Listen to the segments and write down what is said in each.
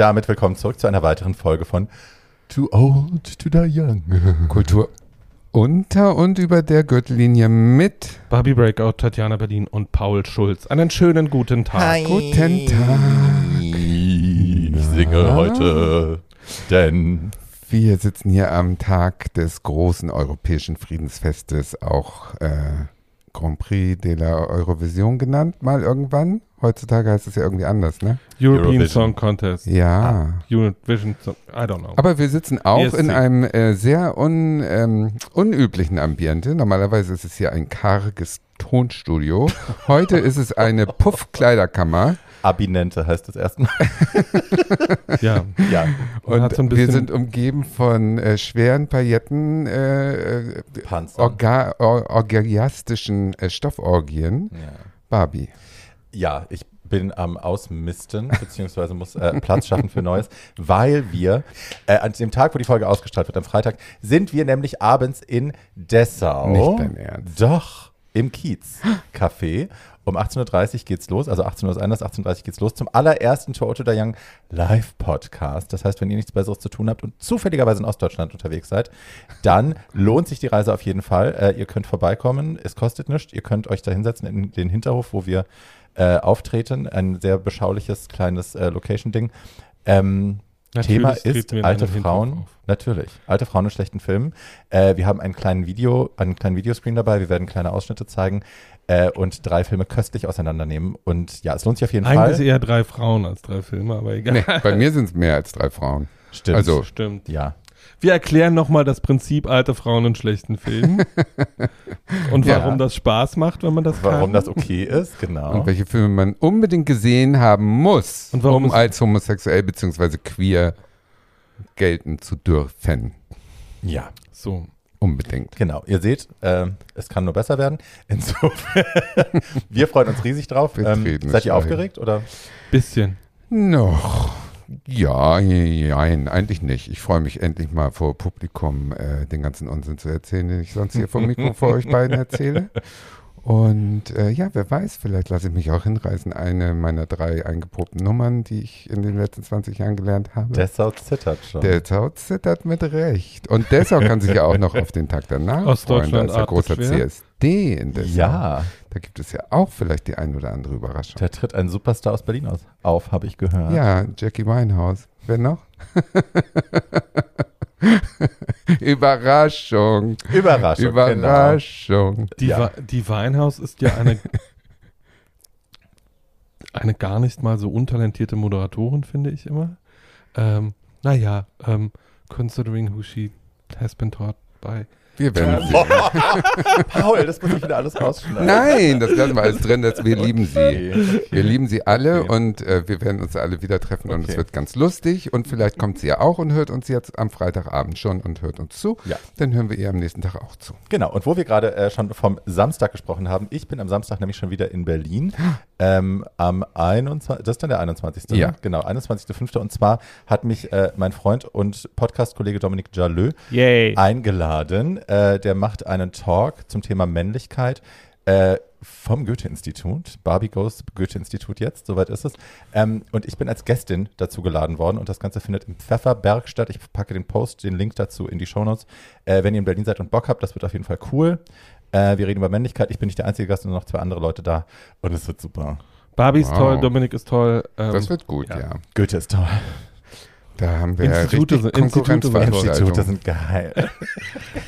Damit willkommen zurück zu einer weiteren Folge von Too Old to Die Young. Kultur unter und über der Gürtellinie mit Barbie Breakout, Tatjana Berlin und Paul Schulz. Einen schönen guten Tag. Hi. Guten Tag. Ich singe heute, denn Wir sitzen hier am Tag des großen europäischen Friedensfestes, auch äh, Grand Prix de la Eurovision genannt, mal irgendwann. Heutzutage heißt es ja irgendwie anders, ne? European Eurovision. Song Contest. Ja. Eurovision Song, I don't know. Aber wir sitzen auch ESC. in einem äh, sehr un, ähm, unüblichen Ambiente. Normalerweise ist es hier ein karges Tonstudio. Heute ist es eine Puffkleiderkammer. Abinente heißt das erstmal. ja. Ja, Und so ein wir sind umgeben von äh, schweren Pailletten, äh, äh, Panzer. orga or orgiastischen äh, Stofforgien. Ja. Barbie. Ja, ich bin am Ausmisten, beziehungsweise muss äh, Platz schaffen für Neues, weil wir äh, an dem Tag, wo die Folge ausgestrahlt wird, am Freitag, sind wir nämlich abends in Dessau. Nicht dein Ernst. Doch, im Kiez Café. Um 18.30 Uhr geht's los, also 18 Uhr ist anders, 18.30 Uhr geht's los zum allerersten To Oto Da Young Live-Podcast. Das heißt, wenn ihr nichts Besseres zu tun habt und zufälligerweise in Ostdeutschland unterwegs seid, dann lohnt sich die Reise auf jeden Fall. Äh, ihr könnt vorbeikommen, es kostet nichts. Ihr könnt euch da hinsetzen in den Hinterhof, wo wir äh, auftreten. Ein sehr beschauliches kleines äh, Location-Ding. Ähm, Thema ist alte Frauen. Natürlich. Alte Frauen in schlechten Filmen. Äh, wir haben einen kleinen Video, einen kleinen Videoscreen dabei. Wir werden kleine Ausschnitte zeigen äh, und drei Filme köstlich auseinandernehmen. Und ja, es lohnt sich auf jeden Eigentlich Fall. eher drei Frauen als drei Filme, aber egal. Nee, bei mir sind es mehr als drei Frauen. Stimmt. Also, Stimmt. ja. Wir erklären nochmal das Prinzip alte Frauen in schlechten Filmen. und Ja. warum das Spaß macht, wenn man das Warum kann. das okay ist, genau. Und welche Filme man unbedingt gesehen haben muss, Und warum um als homosexuell bzw. queer gelten zu dürfen. ja, So. Unbedingt. genau. Ihr seht, äh, es kann nur besser werden. Insofern, wir freuen uns riesig drauf. Ähm, seid ihr aufgeregt oder? Bisschen. Noch. Ja, nein, eigentlich nicht. Ich freue mich endlich mal vor Publikum äh, den ganzen Unsinn zu erzählen, den ich sonst hier vom Mikro vor euch beiden erzähle. Und äh, ja, wer weiß, vielleicht lasse ich mich auch hinreißen. Eine meiner drei eingeprobten Nummern, die ich in den letzten 20 Jahren gelernt habe. Dessau zittert schon. Der Tau zittert mit Recht. Und Dessau kann sich ja auch noch auf den Tag danach freuen. Da ist ja atmet großer schwer. CSD in Dessau. ja, Da gibt es ja auch vielleicht die ein oder andere Überraschung. da tritt ein Superstar aus Berlin aus, auf, habe ich gehört. Ja, Jackie Winehouse. Wer noch? Überraschung. Überraschung. Genau. Überraschung. Die, Ja. Die Weinhaus ist ja eine, eine gar nicht mal so untalentierte Moderatorin, finde ich immer. Ähm, naja, ähm, considering who she has been taught by. Wir werden sie. Paul, das muss ich wieder alles rausschneiden. Nein, das lassen wir alles drin, dass wir lieben sie. Wir lieben sie alle Okay. und äh, wir werden uns alle wieder treffen und Okay. es wird ganz lustig und vielleicht kommt sie ja auch und hört uns jetzt am Freitagabend schon und hört uns zu. Ja. Dann hören wir ihr am nächsten Tag auch zu. Genau, und wo wir gerade äh, schon vom Samstag gesprochen haben, ich bin am Samstag nämlich schon wieder in Berlin. Ähm, am 21. Das ist dann der 21. Ja. Ne? Genau, 21.05. Und zwar hat mich äh, mein Freund und Podcast-Kollege Dominik Jalö eingeladen. Äh, der macht einen Talk zum Thema Männlichkeit. Äh, vom Goethe-Institut. Barbie Goes Goethe-Institut jetzt, soweit ist es. Ähm, und ich bin als Gästin dazu geladen worden und das Ganze findet im Pfefferberg statt. Ich packe den Post, den Link dazu in die Shownotes. Äh, wenn ihr in Berlin seid und Bock habt, das wird auf jeden Fall cool. Äh, wir reden über Männlichkeit. Ich bin nicht der einzige Gast, sondern noch zwei andere Leute da. Und es wird super. Barbie ist Wow. toll, Dominik ist toll. Ähm, Das wird gut, ja. ja. Goethe ist toll. Da haben wir Institute sind- Institute. Institute sind geil.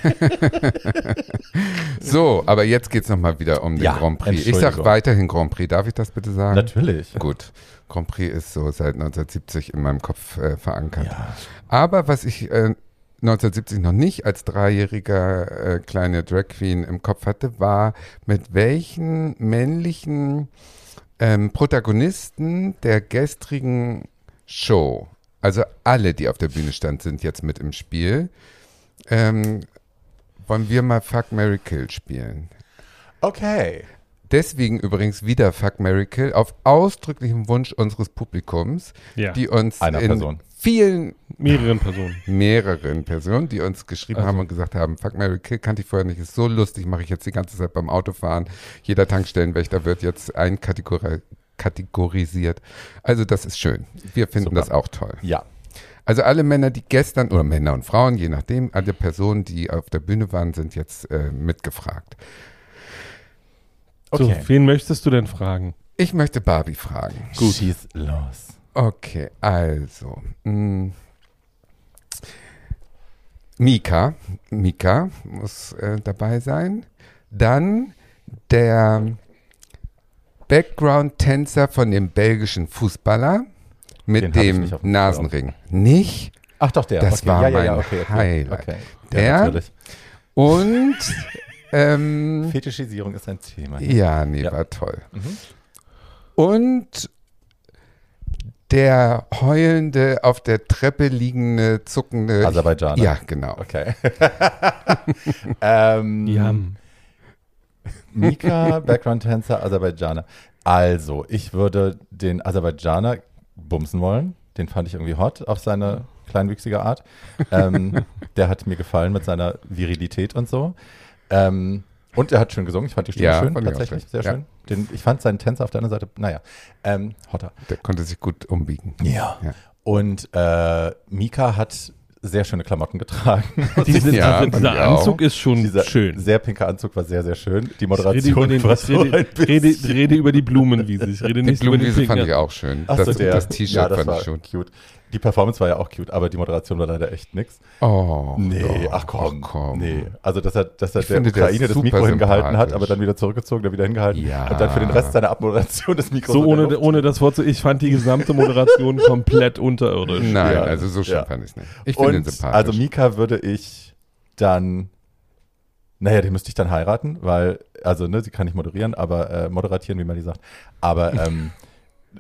So, aber jetzt geht es nochmal wieder um den Ja, Grand Prix. Ich sage weiterhin Grand Prix. Darf ich das bitte sagen? Natürlich. Gut. Grand Prix ist so seit 1970 in meinem Kopf äh, verankert. Ja. Aber was ich äh, 1970 noch nicht als dreijähriger äh, kleine Drag Queen im Kopf hatte, war, mit welchen männlichen ähm, Protagonisten der gestrigen Show, also alle, die auf der Bühne standen, sind jetzt mit im Spiel. Ähm, wollen wir mal Fuck Mary Kill spielen? Okay. Deswegen übrigens wieder Fuck Mary Kill auf ausdrücklichem Wunsch unseres Publikums, Ja. die uns Einer in Person. vielen Mehreren Personen. mehreren Personen, die uns geschrieben Also. haben und gesagt haben, Fuck Mary Kill kannte ich vorher nicht, ist so lustig, mache ich jetzt die ganze Zeit beim Autofahren. Jeder Tankstellenwächter wird jetzt einkategori kategorisiert. Also das ist schön. Wir finden Super. das auch toll. Ja. Also alle Männer, die gestern, oder Männer und Frauen, je nachdem, alle Personen, die auf der Bühne waren, sind jetzt äh, mitgefragt. Okay. So, wen möchtest du denn fragen? Ich möchte Barbie fragen. Gut. Schieß los. Okay, also. Mh, Mika, Mika muss äh, dabei sein. Dann der Background-Tänzer von dem belgischen Fußballer mit Den hab ich dem nicht auf dem Nasenring. Nicht? Ach doch, der. Das okay. war ja, ja, mein ja, okay, okay. Highlight. Okay. Der- Ja, natürlich. Und ähm, Fetischisierung ist ein Thema. hier. ja, nee, Ja. war toll. Mhm. Und der heulende, auf der Treppe liegende, zuckende. Aserbaidschaner. Ja, genau. Okay. ähm, Jam. Mika, Background-Tänzer, Aserbaidschaner. Also, ich würde den Aserbaidschaner bumsen wollen. Den fand ich irgendwie hot auf seine kleinwüchsige Art. Ähm, der hat mir gefallen mit seiner Virilität und so. Ähm, und er hat schön gesungen. Ich fand die Stimme Ja, schön, tatsächlich. Sehr Ja. schön. Den, ich fand seinen Tänzer auf der anderen Seite, naja, ähm, hotter. Der konnte sich gut umbiegen. Ja. Ja. Und äh, Mika hat sehr schöne Klamotten getragen. Diese, Ja, also, dieser ich auch. Anzug ist schon Dieser schön. sehr pinke Anzug war sehr, sehr schön. Die Ich rede, Moderation über den, war ich rede, ein bisschen. rede, rede über die Blumenwiese. Ich rede Die nicht über den Blumenwiese fand ich auch schön. Ach das so, das T-Shirt ja, fand war ich schon. cute. Die Performance war ja auch cute, aber die Moderation war leider echt nix. Oh, Nee, oh, ach komm. ach komm. Nee, also dass er, dass er Ich der Ukraine das Mikro hingehalten hat, aber dann wieder zurückgezogen, dann wieder hingehalten Ja. und dann für den Rest seiner Abmoderation das Mikro So ohne, ohne das Wort zu, ich fand die gesamte Moderation komplett unterirdisch. Nein, Ja, also so schön ja. fand ich es nicht. Ich finde ihn sympathisch. also Mika würde ich dann, naja, den müsste ich dann heiraten, weil, also ne, sie kann nicht moderieren, aber äh, moderatieren, wie man die sagt. Aber ähm,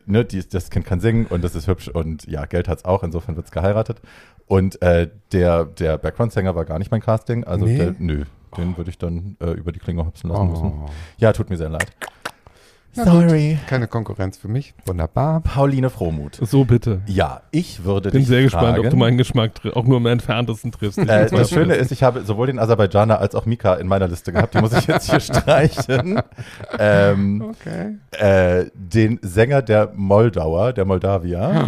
ne, die, das Kind kann singen und das ist hübsch und ja, Geld hat's auch, insofern wird's geheiratet. Und äh, der, der Background-Sänger war gar nicht mein Casting, also Nee? der, nö, den würde ich dann äh, über die Klinge hopsen lassen müssen. oh. Ja, tut mir sehr leid. Na gut. Sorry. Keine Konkurrenz für mich. Wunderbar. Pauline Frohmuth. So bitte. Ja, ich würde Bin dich sehr fragen, gespannt, ob du meinen Geschmack auch nur im entferntesten triffst. Äh, das Schöne ist, ich habe sowohl den Aserbaidschaner als auch Mika in meiner Liste gehabt. Die muss ich jetzt hier streichen. Ähm, Okay. äh, den Sänger der Moldauer, der Moldawier,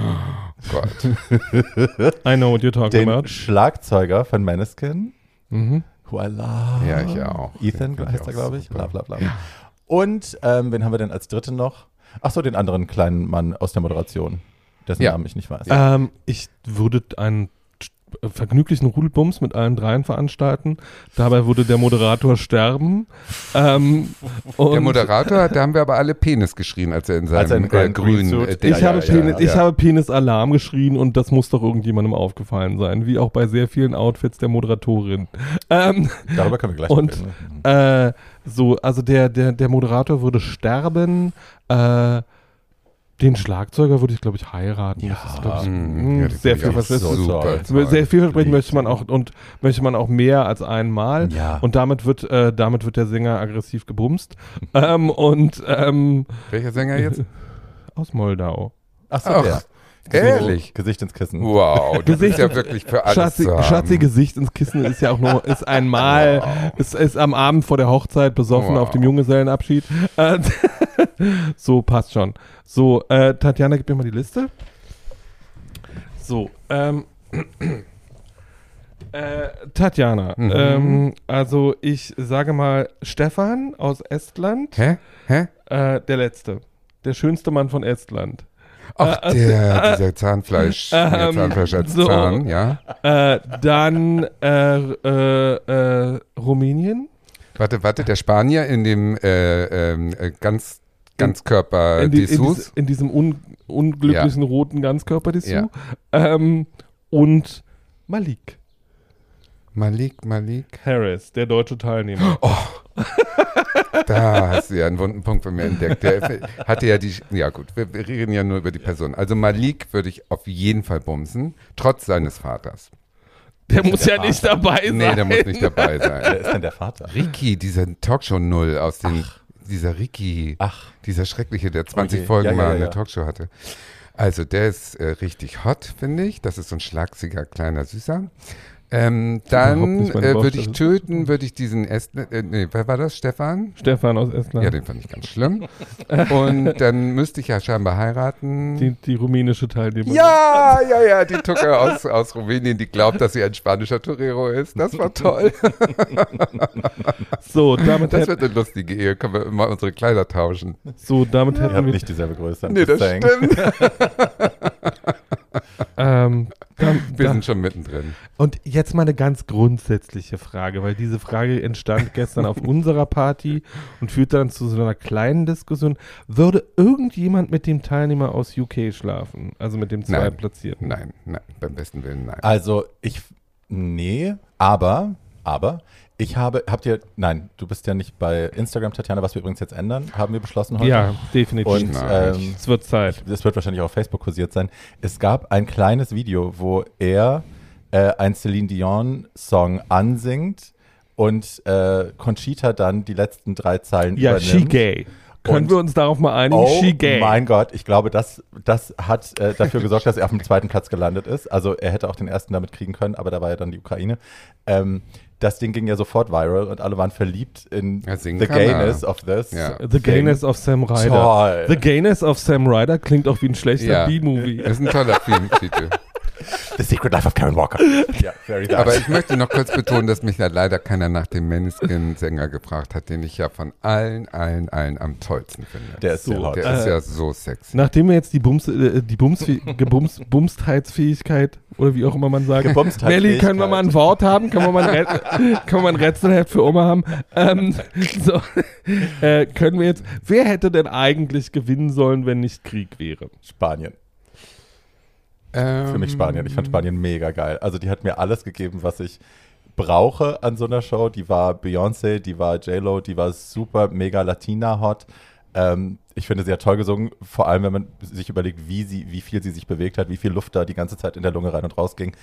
Gott. I know what you're talking den about. Schlagzeuger von Maneskin, Mhm. who I love. Ja, ich auch. Ethan Den heißt er, glaube ich. Bla, bla, bla. Und ähm, wen haben wir denn als Dritten noch? Ach so, den anderen kleinen Mann aus der Moderation, dessen Ja. Namen ich nicht weiß. Ähm, ich würde einen vergnüglichen Rudelbums mit allen dreien veranstalten. Dabei würde der Moderator sterben. Ähm, Der Moderator, da haben wir aber alle Penis geschrien, als er in seinem in seinem äh, grünen äh, ich, Ja, habe ja, Penis, ja, ich habe Penis-Alarm geschrien und das muss doch irgendjemandem aufgefallen sein, wie auch bei sehr vielen Outfits der Moderatorin. Ähm, Darüber können wir gleich Und, noch reden. ne? Äh, so, also der, der, der Moderator würde sterben. Äh, den Schlagzeuger würde ich, glaube ich, heiraten. das ist, glaub ich, Mm, mh, ja, die sehr viel versprechen. super toll. Sehr vielversprechend möchte man auch und möchte man auch mehr als einmal. Ja. Und damit wird, äh, damit wird der Sänger aggressiv gebumst. ähm, und ähm, Welcher Sänger jetzt? aus Moldau. Ach so, Ach, der. Ehrlich? Gesicht ins Kissen. Wow, das Gesicht- ist ja wirklich für alles Schatzi, zu haben. Schatzi Gesicht ins Kissen ist ja auch nur ist einmal, ist, ist am Abend vor der Hochzeit besoffen Wow. auf dem Junggesellenabschied. Äh, so, passt schon. So, äh, Tatjana, gib mir mal die Liste. So, ähm, äh, Tatjana, Mhm. ähm, also ich sage mal Stefan aus Estland, Hä? Hä? äh, der Letzte. Der schönste Mann von Estland. Ach, Äh, der, dieser Zahnfleisch, der ähm, Zahnfleisch als so. Zahn, ja. Äh, dann äh, äh, äh, Rumänien. Warte, warte, der Spanier in dem äh, ähm, äh, ganz, Ganzkörper in, in, Dessous. dies, in diesem un, unglücklichen roten Ganzkörper-Dessous. Ja. Ähm, und Malik Malik, Malik. Harris, der deutsche Teilnehmer. Da hast du ja einen wunden Punkt bei mir entdeckt. Der hatte ja die, ja gut, wir, wir reden ja nur über die Person. Also Malik würde ich auf jeden Fall bumsen, trotz seines Vaters. Der muss ja nicht dabei sein. Nee, der muss nicht dabei Wer sein. ist denn der Vater? Ricky, dieser Talkshow-Null aus den, dieser Ricky, Ach, dieser Schreckliche, der 20 Okay. Folgen Ja, ja, mal ja, eine ja. Talkshow hatte. Also der ist äh, richtig hot, finde ich. Das ist so ein schlagsiger, kleiner Süßer. Ähm, dann äh, würde ich töten, würde ich diesen Estland, äh, nee, wer war das? Stefan? Stefan aus Estland. Ja, den fand ich ganz schlimm. Und dann müsste ich ja scheinbar heiraten. die, die rumänische Teilnehmerin. ja, ja, ja, die Tucker aus, aus Rumänien, die glaubt, dass sie ein spanischer Torero ist. Das war toll. So, damit, Das wird eine lustige Ehe. Können wir immer unsere Kleider tauschen. so, damit hätten wir. nicht dieselbe Größe. Nee, das stimmt. Ähm, dann, Wir dann, sind schon mittendrin. und jetzt mal eine ganz grundsätzliche Frage, weil diese Frage entstand gestern auf unserer Party und führte dann zu so einer kleinen Diskussion. Würde irgendjemand mit dem Teilnehmer aus UK schlafen? Also mit dem Nein. Zweitplatzierten? Nein, nein, beim besten Willen nein. Also ich, nee, aber, aber, ich habe, habt ihr, nein, du bist ja nicht bei Instagram, Tatjana, was wir übrigens jetzt ändern, haben wir beschlossen heute. Ja, definitiv. Und ähm, es wird Zeit. es wird wahrscheinlich auch auf Facebook kursiert sein. Es gab ein kleines Video, wo er äh, ein Celine Dion Song ansingt und äh, Conchita dann die letzten drei Zeilen Ja, übernimmt. she gay. Können Und- wir uns darauf mal einigen? Oh she gay. mein Gott, ich glaube, das, das hat äh, dafür gesorgt, dass er auf dem zweiten Platz gelandet ist. Also er hätte auch den ersten damit kriegen können, aber da war ja dann die Ukraine. Ähm, das Ding ging ja sofort viral und alle waren verliebt in Ja, the kann er. gayness of this. Ja. The Gayness of Sam Ryder. Toll. The Gayness of Sam Ryder klingt auch wie ein schlechter Ja. B-Movie. Das ist ein toller Filmtitel. The Secret Life of Karen Walker. ja, very nice. Aber ich möchte noch kurz betonen, dass mich ja leider keiner nach dem Maneskin-Sänger gefragt hat, den ich ja von allen, allen, allen am tollsten finde. der ist So, hot. Der Äh, ist ja so sexy. Nachdem wir jetzt die Bums, äh, die Bums, Gebums, Bumstheitsfähigkeit oder wie auch immer man sagt. Melli, können wir mal ein Wort haben? Können wir mal ein, Rät können wir mal ein Rätselheft für Oma haben? Ähm, so, äh, können wir jetzt, wer hätte denn eigentlich gewinnen sollen, wenn nicht Krieg wäre? Spanien. Für mich Spanien. Ich fand Spanien mega geil. Also die hat mir alles gegeben, was ich brauche an so einer Show. Die war Beyoncé, die war J-Lo, die war super mega Latina hot. Ähm, ich finde, sie hat toll gesungen, vor allem wenn man sich überlegt, wie, sie, wie viel sie sich bewegt hat, wie viel Luft da die ganze Zeit in der Lunge rein und raus ging.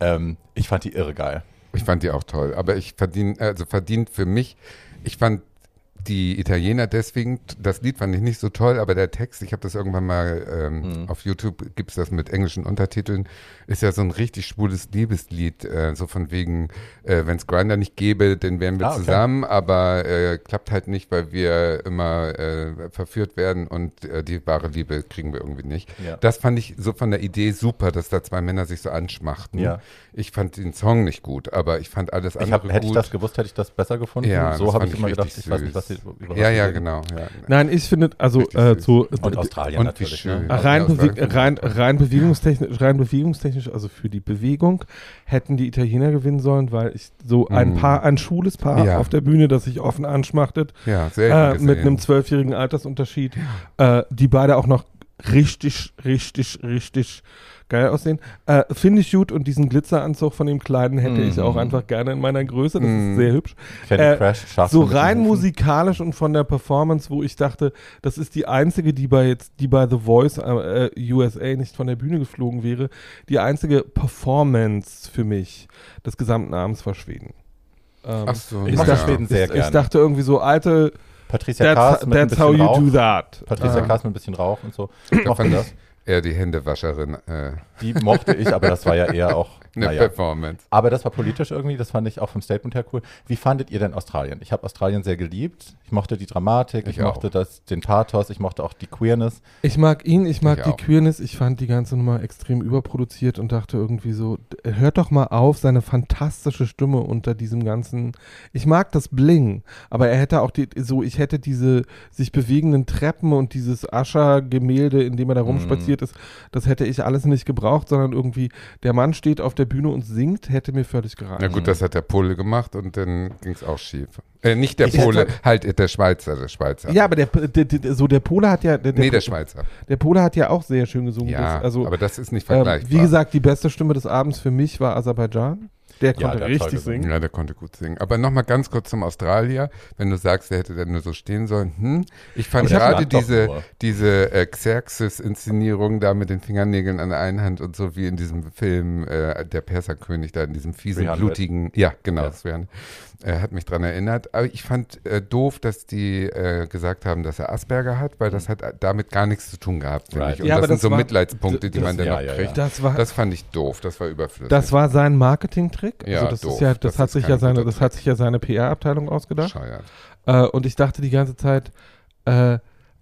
Ähm, ich fand die irre geil. Ich fand die auch toll, aber ich verdiene, also verdient für mich, ich fand die Italiener deswegen, das Lied fand ich nicht so toll, aber der Text, ich habe das irgendwann mal ähm, auf YouTube, gibt es das mit englischen Untertiteln, ist ja so ein richtig schwules Liebeslied, äh, so von wegen, äh, wenn es Grinder nicht gäbe, dann wären wir Ah, okay. zusammen, aber äh, klappt halt nicht, weil wir immer äh, verführt werden und äh, die wahre Liebe kriegen wir irgendwie nicht. Ja. Das fand ich so von der Idee super, dass da zwei Männer sich so anschmachten. Ja. Ich fand den Song nicht gut, aber ich fand alles Ich andere hab, hätte ich gut. das gewusst, hätte ich das besser gefunden. Ja, so habe ich immer ich gedacht, richtig ich weiß nicht, süß. was was ja, ja, genau. Ja. Nein, ich finde, also äh, süß. so Und Australien Und natürlich. Ne? rein, bewe rein, rein, bewegungstechnisch, rein bewegungstechnisch, also für die Bewegung, hätten die Italiener gewinnen sollen, weil ich so ein Mm. Paar, ein schwules Paar Ja. auf der Bühne, das sich offen anschmachtet, ja, sehr äh, mit einem zwölfjährigen Altersunterschied, äh, die beide auch noch richtig, richtig, richtig geil aussehen. Äh, Finde ich gut und diesen Glitzeranzug von dem Kleinen hätte ich Mhm. auch einfach gerne in meiner Größe. Das Mhm. ist sehr hübsch. Äh, Crash So rein musikalisch und von der Performance, wo ich dachte, das ist die einzige, die bei jetzt, die bei The Voice äh, USA nicht von der Bühne geflogen wäre, die einzige Performance für mich des gesamten Abends war Schweden. Ähm, Ach so, Ich ich, dachte, Schweden sehr ich, ich gerne. dachte irgendwie so, alte, Patricia that's, Kaas mit ein that's how bisschen you Rauch. do that. Patricia Ähm, Kaas mit ein bisschen Rauch und so. Ich mochte das. Eher die Händewascherin äh, Die mochte ich, aber das war ja eher auch, eine naja. Performance. Aber das war politisch irgendwie, das fand ich auch vom Statement her cool. Wie fandet ihr denn Australien? Ich habe Australien sehr geliebt. Ich mochte die Dramatik, ich, Ich mochte das, den Pathos, ich mochte auch die Queerness. Ich mag ihn, ich mag Ich die auch. Queerness, ich fand die ganze Nummer extrem überproduziert und dachte irgendwie so, hört doch mal auf, seine fantastische Stimme unter diesem ganzen, ich mag das Bling, aber er hätte auch die, so, ich hätte diese sich bewegenden Treppen und dieses Ascher-Gemälde, in dem er da rumspaziert ist, das hätte ich alles nicht gebraucht, sondern irgendwie, der Mann steht auf der Bühne und singt, hätte mir völlig gereicht. Na gut, das hat der Pole gemacht und dann ging es auch schief. Äh, nicht der Ich Pole, hätte- halt äh, der Schweizer, der Schweizer. Ja, aber der, der, der, so der Pole hat ja, der, nee, der Schweizer. der Pole hat ja auch sehr schön gesungen. Ja, das, also, aber das ist nicht Ähm, vergleichbar. wie gesagt, die beste Stimme des Abends für mich war Aserbaidschan. Der Ja, konnte der hat richtig singen. Ja, der konnte gut singen. Aber nochmal ganz kurz zum Australier. Wenn du sagst, der hätte dann nur so stehen sollen. Hm? Ich fand Ich gerade diese, diese äh, Xerxes-Inszenierung da mit den Fingernägeln an der einen Hand und so wie in diesem Film äh, Der Perserkönig da in diesem fiesen, 300. blutigen. Ja, genau. Ja. Das äh, hat mich dran erinnert. Aber ich fand äh, doof, dass die äh, gesagt haben, dass er Asperger hat, weil das hat äh, damit gar nichts zu tun gehabt, finde Right. ich. Und Ja, das aber sind das so war- Mitleidspunkte, die das- man dann ja, noch ja, kriegt. Das war, das, Das fand ich doof, das war überflüssig. war sein Marketingtrick. Trick. Ja, also das doof. ist ja, das, Das hat sich ja seine, das hat sich ja seine PR-Abteilung ausgedacht. Äh, und ich dachte die ganze Zeit, äh,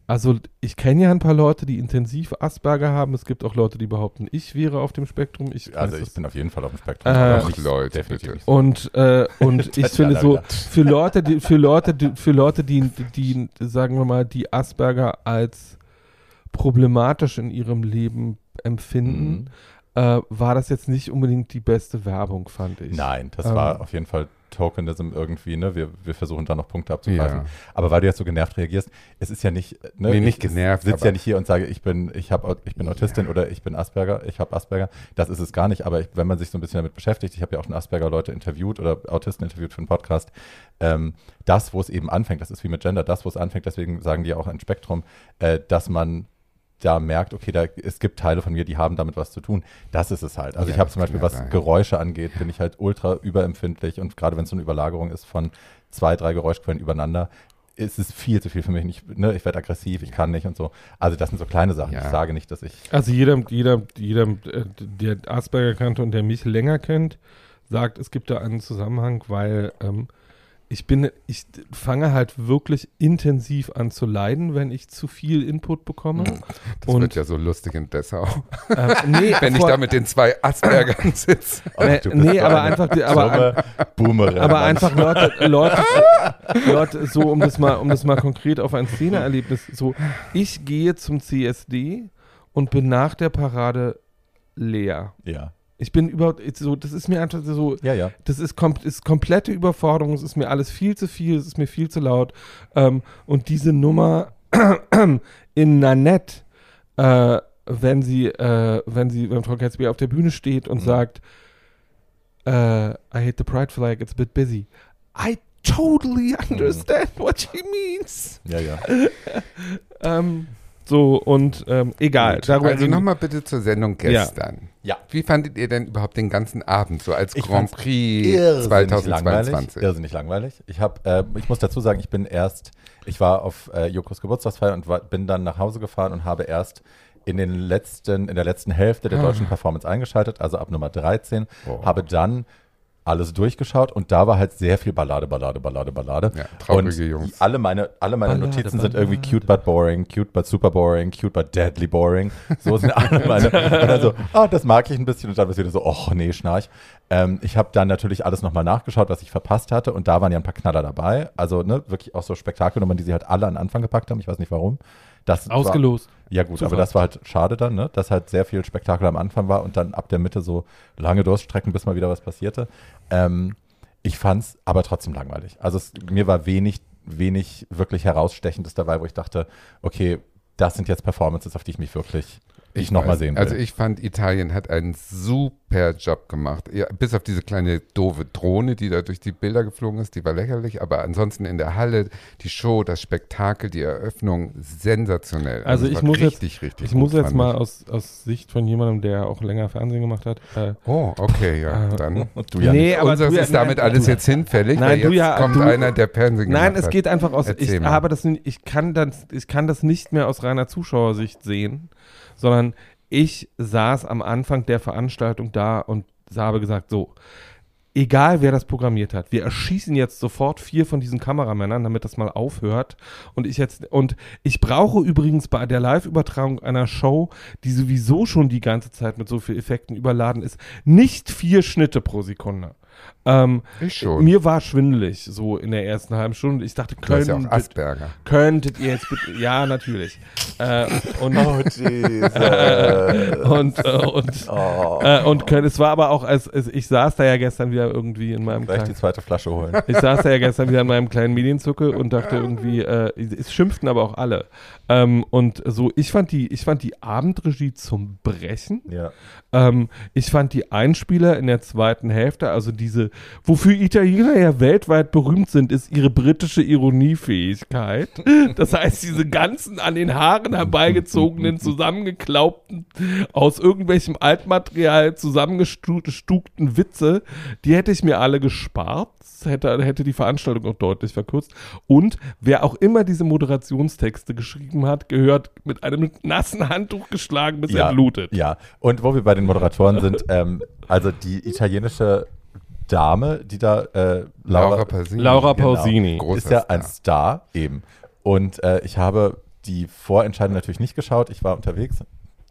also ich kenne ja ein paar Leute, die intensiv Asperger haben. Es gibt auch Leute, die behaupten, ich wäre auf dem Spektrum. Ich Also ich bin auf jeden Fall auf dem Spektrum. Äh, aber Ach, Leute, definitiv. Und, äh, und ich finde so, für Leute, die, für Leute, die, für Leute, die, die, sagen wir mal, die Asperger als problematisch in ihrem Leben empfinden, Mhm. äh, war das jetzt nicht unbedingt die beste Werbung, fand ich. Nein, das Ähm. war auf jeden Fall Tokenism irgendwie, ne? Wir, wir versuchen da noch Punkte abzugreifen. Ja. Aber weil du jetzt so genervt reagierst, es ist ja nicht, ne? Nee, nicht ich genervt, sitze aber- ja nicht hier und sage, ich bin, ich habe, ich bin Autistin oder ich bin Asperger, ich habe Asperger. Das ist es gar nicht. Aber ich, wenn man sich so ein bisschen damit beschäftigt, ich habe ja auch schon Asperger-Leute interviewt oder Autisten interviewt für einen Podcast. Ähm, das, wo es eben anfängt, das ist wie mit Gender, das, wo es anfängt, deswegen sagen die auch ein Spektrum, äh, dass man da merkt, okay, da, es gibt Teile von mir, die haben damit was zu tun. Das ist es halt. Also Ja, ich habe zum Beispiel, was sein. Geräusche angeht, bin ich halt ultra überempfindlich und gerade wenn es so eine Überlagerung ist von zwei, drei Geräuschquellen übereinander, ist es viel zu viel für mich. Nicht, ne? Ich werde aggressiv, ich kann nicht und so. Also das sind so kleine Sachen. Ja. Ich sage nicht, dass ich Also jeder, jeder, jeder, äh, der Asperger kannte und der mich länger kennt, sagt, es gibt da einen Zusammenhang, weil ähm, ich bin, ich fange halt wirklich intensiv an zu leiden, wenn ich zu viel Input bekomme. Das Und- wird ja so lustig in Dessau, Ähm, nee, wenn ich vor- da mit den zwei Aspergern sitze. äh, bist nee, aber einfach, die- aber, Boomerin. aber einfach Leute, Leute, Leute, so um das mal, um das mal konkret auf ein Szeneerlebnis, so ich gehe zum CSD und bin nach der Parade leer. Ja, Ich bin überhaupt so, das ist mir einfach so, ja, ja. das ist, kom ist komplette Überforderung, es ist mir alles viel zu viel, es ist mir viel zu laut. Ähm, und diese Nummer in Nanette, äh, wenn sie, äh, wenn sie, wenn Frau Gatsby auf der Bühne steht und Mhm. sagt, äh, I hate the pride flag, it's a bit busy. I totally understand what she means. Ja, ja. Ähm, so, und ähm, egal. Gut. Also nochmal bitte zur Sendung gestern. Ja. Wie fandet ihr denn überhaupt den ganzen Abend so als Ich Grand Prix Irrsinnig 2022? Langweilig, irrsinnig langweilig. Ich habe, äh, ich muss dazu sagen, ich bin erst, ich war auf äh, Jokos Geburtstagsfeier und war, bin dann nach Hause gefahren und habe erst in den letzten, in der letzten Hälfte der Ah. deutschen Performance eingeschaltet, also ab Nummer 13, Oh. habe dann alles durchgeschaut und da war halt sehr viel Ballade, Ballade, Ballade, Ballade. Ja, traurige und Jungs. alle meine, alle meine Ballade, Notizen sind irgendwie Ballade. cute but boring, cute but super boring, cute but deadly boring. So sind alle meine. Und dann so, ah, das mag ich ein bisschen und dann bist du wieder so, oh nee, schnarch. Ähm, ich habe dann natürlich alles nochmal nachgeschaut, was ich verpasst hatte und da waren ja ein paar Knaller dabei. Also ne, wirklich auch so Spektakelnummern, die sie halt alle an den Anfang gepackt haben. Ich weiß nicht warum. Das war, ausgelost. ja gut, Zufall. aber das war halt schade dann, ne? dass halt sehr viel Spektakel am Anfang war und dann ab der Mitte so lange Durststrecken, bis mal wieder was passierte. Ähm, ich fand es aber trotzdem langweilig. Also es, mir war wenig, wenig wirklich herausstechendes dabei, wo ich dachte, okay, das sind jetzt Performances, auf die ich mich wirklich ich nochmal sehen will. Also ich fand, Italien hat einen super Job gemacht. Ja, bis auf diese kleine doofe Drohne, die da durch die Bilder geflogen ist, die war lächerlich. Aber ansonsten in der Halle, die Show, das Spektakel, die Eröffnung, sensationell. Also es ich muss jetzt- richtig, richtig Ich muss jetzt mal ich. aus, aus Sicht von jemandem, der auch länger Fernsehen gemacht hat. Äh, Oh, okay, ja, Äh, dann. und du ja nee, nicht. aber Unseres du, ist damit nein, alles du, jetzt hinfällig, Nein, weil du jetzt ja- kommt du- einer, der Fernsehen Nein, gemacht es hat. geht einfach aus. Erzähl Ich mal. habe das, ich kann das, ich kann das nicht mehr aus reiner Zuschauersicht sehen, sondern ich saß am Anfang der Veranstaltung da und habe gesagt, so. Egal wer das programmiert hat, wir erschießen jetzt sofort vier von diesen Kameramännern, damit das mal aufhört. Und ich jetzt und ich brauche übrigens bei der Live-Übertragung einer Show, die sowieso schon die ganze Zeit mit so viel Effekten überladen ist, nicht vier Schnitte pro Sekunde. Ähm, Ich schon. mir war schwindelig so in der ersten halben Stunde. Ich dachte, hast ja könntet, ihr jetzt bitte. Ja, natürlich. Äh, und, Oh, Jesus. und, äh, und, oh. äh, und könnt, es war aber auch, als, als ich saß da ja gestern wieder irgendwie in meinem Gleich die zweite Flasche holen. ich saß da ja gestern wieder in meinem kleinen Medienzucke und dachte irgendwie, äh, es schimpften aber auch alle. Ähm, und so, ich fand die, ich fand die Abendregie zum Brechen. Ja. Ähm, ich fand die Einspieler in der zweiten Hälfte, also diese, wofür Italiener ja weltweit berühmt sind, ist ihre britische Ironiefähigkeit. Das heißt, diese ganzen an den Haaren herbeigezogenen, zusammengeklaubten, aus irgendwelchem Altmaterial zusammengestugten Witze, die hätte ich mir alle gespart. Hätte, hätte die Veranstaltung auch deutlich verkürzt. Und wer auch immer diese Moderationstexte geschrieben hat, gehört mit einem nassen Handtuch geschlagen, bis er blutet. Ja, und wo wir bei den Moderatoren sind, ähm, also die italienische Dame, die da, äh, Laura Laura, Pausini. Laura Genau. Pausini. Großer ist ja ein Star. Star eben. Und äh, ich habe die Vorentscheidung natürlich nicht geschaut, ich war unterwegs,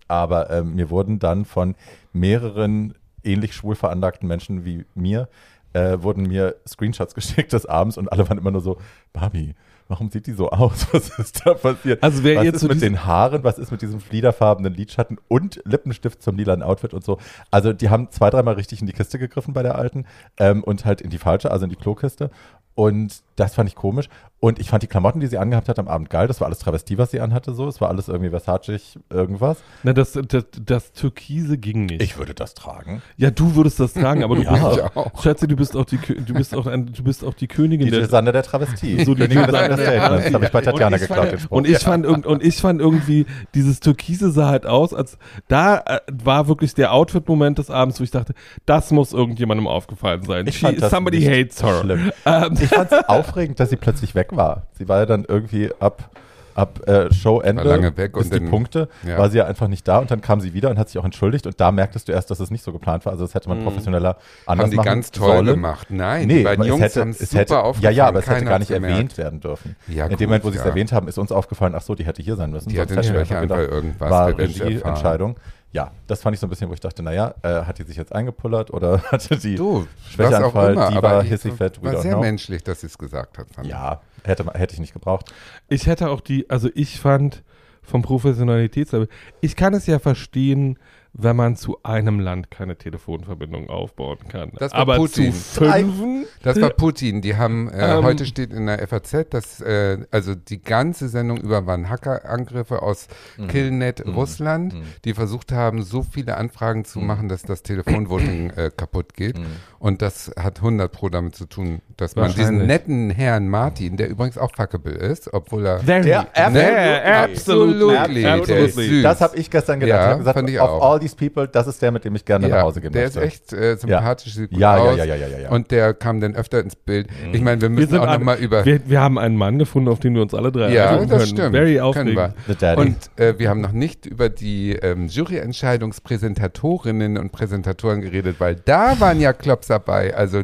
aber ähm, mir wurden dann von mehreren ähnlich schwul veranlagten Menschen wie mir, äh, wurden mir Screenshots geschickt des Abends und alle waren immer nur so, Barbie, warum sieht die so aus? Was ist da passiert? Also wer was jetzt ist so mit den Haaren, was ist mit diesem fliederfarbenen Lidschatten und Lippenstift zum lilanen Outfit und so. Also die haben zwei, dreimal richtig in die Kiste gegriffen bei der alten ähm, und halt in die falsche, also in die Klokiste. Und das fand ich komisch. Und ich fand die Klamotten, die sie angehabt hat am Abend geil. Das war alles Travestie, was sie anhatte so. Es war alles irgendwie Versace irgendwas. Na, das, das, das Türkise ging nicht. Ich würde das tragen. ja, du würdest das tragen, aber du Ja. bist Ich auch, auch. Schätze, du bist auch die, du bist auch ein, du bist auch die Königin Die der Susanne der Travestie. So die Königin des Understatements. Das habe ich bei. Tatjana Und geklaut, den fand- Spruch. Und ich, fand irgend, und ich fand irgendwie, dieses Türkise sah halt aus, als da äh, war wirklich der Outfit-Moment des Abends, wo ich dachte, das muss irgendjemandem aufgefallen sein. Ich She- fand das somebody hates her. schlimm. Ähm, Ich fand es aufregend, dass sie plötzlich weg war. Sie war ja dann irgendwie ab, ab äh, Showende War lange weg bis und die dann- Punkte, ja. war sie ja einfach nicht da und dann kam sie wieder und hat sich auch entschuldigt und da merktest du erst, dass es nicht so geplant war. Also das hätte man professioneller anders Haben die machen ganz toll sollen. gemacht. Nein, Nee, die beiden Jungs es hätte, haben es super hätte, ja, aufgefallen. ja, aber es hätte gar nicht gemerkt. erwähnt werden dürfen. Ja, In dem gut, Moment, wo sie es ja. erwähnt haben, ist uns aufgefallen, ach so, die hätte hier sein müssen. Die hatte gedacht, irgendwas war erfahren. Regieentscheidung. Ja, das fand ich so ein bisschen, wo ich dachte, naja, äh, hat die sich jetzt eingepullert oder hatte die Du, Schwächeanfall, Diva, aber ich- Hissy-Fett, we war sehr know. menschlich, dass sie es gesagt hat. fand ich. Ja, hätte, hätte ich nicht gebraucht. Ich hätte auch die, also ich fand vom Professionalitätslevel, ich kann es ja verstehen, wenn man zu einem Land keine Telefonverbindung aufbauen kann. Das war Aber Putin. zu fünfen? Das war Putin. Die haben, äh, Ähm. heute steht in der FAZ, dass äh, also die ganze Sendung über waren Hackerangriffe aus Mhm. Killnet Russland, die versucht haben, so viele Anfragen zu Mhm. machen, dass das Telefonvoting äh, kaputt geht. Und das hat 100 pro damit zu tun, dass man diesen netten Herrn Martin, der übrigens auch fuckable ist, obwohl er Very. Der- Yeah, absolutely. Absolutely. Der ist Absolutely. süß. Das habe ich gestern gedacht. Ja, ich habe gesagt, fand ich auch. These people, das ist der, mit dem ich gerne nach Hause gehen der möchte. ist echt äh, sympathisch, sieht gut Ja, ja, aus. ja, ja, ja, ja, ja. Und der kam dann öfter ins Bild. Ich meine, wir Wir, müssen sind auch nochmal über... wir, wir haben einen Mann gefunden, auf den wir uns alle drei ja, einigen das können. stimmt. Very aufregend. wir. Und äh, wir haben noch nicht über die ähm, Juryentscheidungspräsentatorinnen und Präsentatoren geredet, weil da waren ja Klops dabei. Also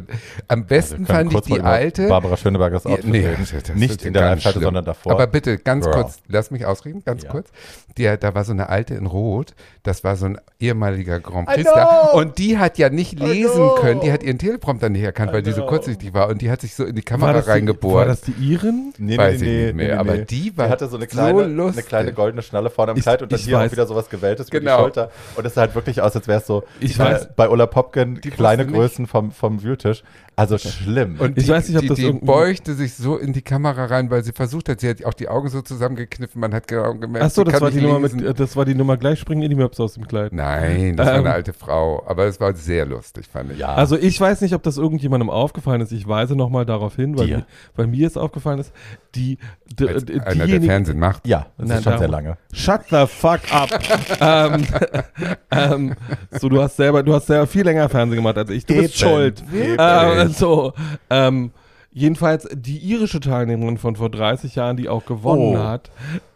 am besten Wir können fand ich die alte. Barbara Schönebergers Ja, Outfit nee, Nicht in der Live-Schalte, sondern davor. Aber bitte, ganz Girl. kurz, lass mich ausreden, ganz Ja. kurz. Die, da war so eine alte in Rot, das war so ein ehemaliger Grand Prix-Star. know. Und die hat ja nicht lesen know. können, die hat ihren Teleprompter nicht erkannt, weil die so kurzsichtig war. Und die hat sich so in die War Kamera das, die, reingebohrt. war das die Iren? Nee, Weiß ich nicht mehr, aber die war hatte so eine so kleine, eine lustig. kleine goldene Schnalle vorne am Ich- Kleid und dann hier weiß. auch wieder sowas gewelltes über Genau. die Schulter. Und es sah halt wirklich aus, als wäre es so Ich weiß. bei Ulla Popken Die kleine. Größen vom, vom Wühltisch. Also schlimm. Und Ich die, weiß nicht, ob die, das die irgendwie- beugte sich so in die Kamera rein, weil sie versucht hat, sie hat auch die Augen so zusammengekniffen, man hat genau gemerkt, Achso, sie das kann war die Nummer mit, lesen. das war die Nummer gleich springen in die Möps aus dem Kleid. Nein, das war Ähm. eine alte Frau, aber es war sehr lustig, fand ich. ja, Also ich weiß nicht, ob das irgendjemandem aufgefallen ist. Ich weise nochmal darauf hin, weil, Dir. mi- weil mir es aufgefallen ist, die, die, einer, der Fernsehen macht. ja, das Nein, ist schon darum- sehr lange. Shut the fuck up. ähm, ähm, so, du hast selber, du hast selber viel länger Fernsehen gemacht als ich. Du bist Eben. schuld. Eben. Ähm, so, ähm, jedenfalls die irische Teilnehmerin von vor 30 Jahren, die auch gewonnen Oh. hat,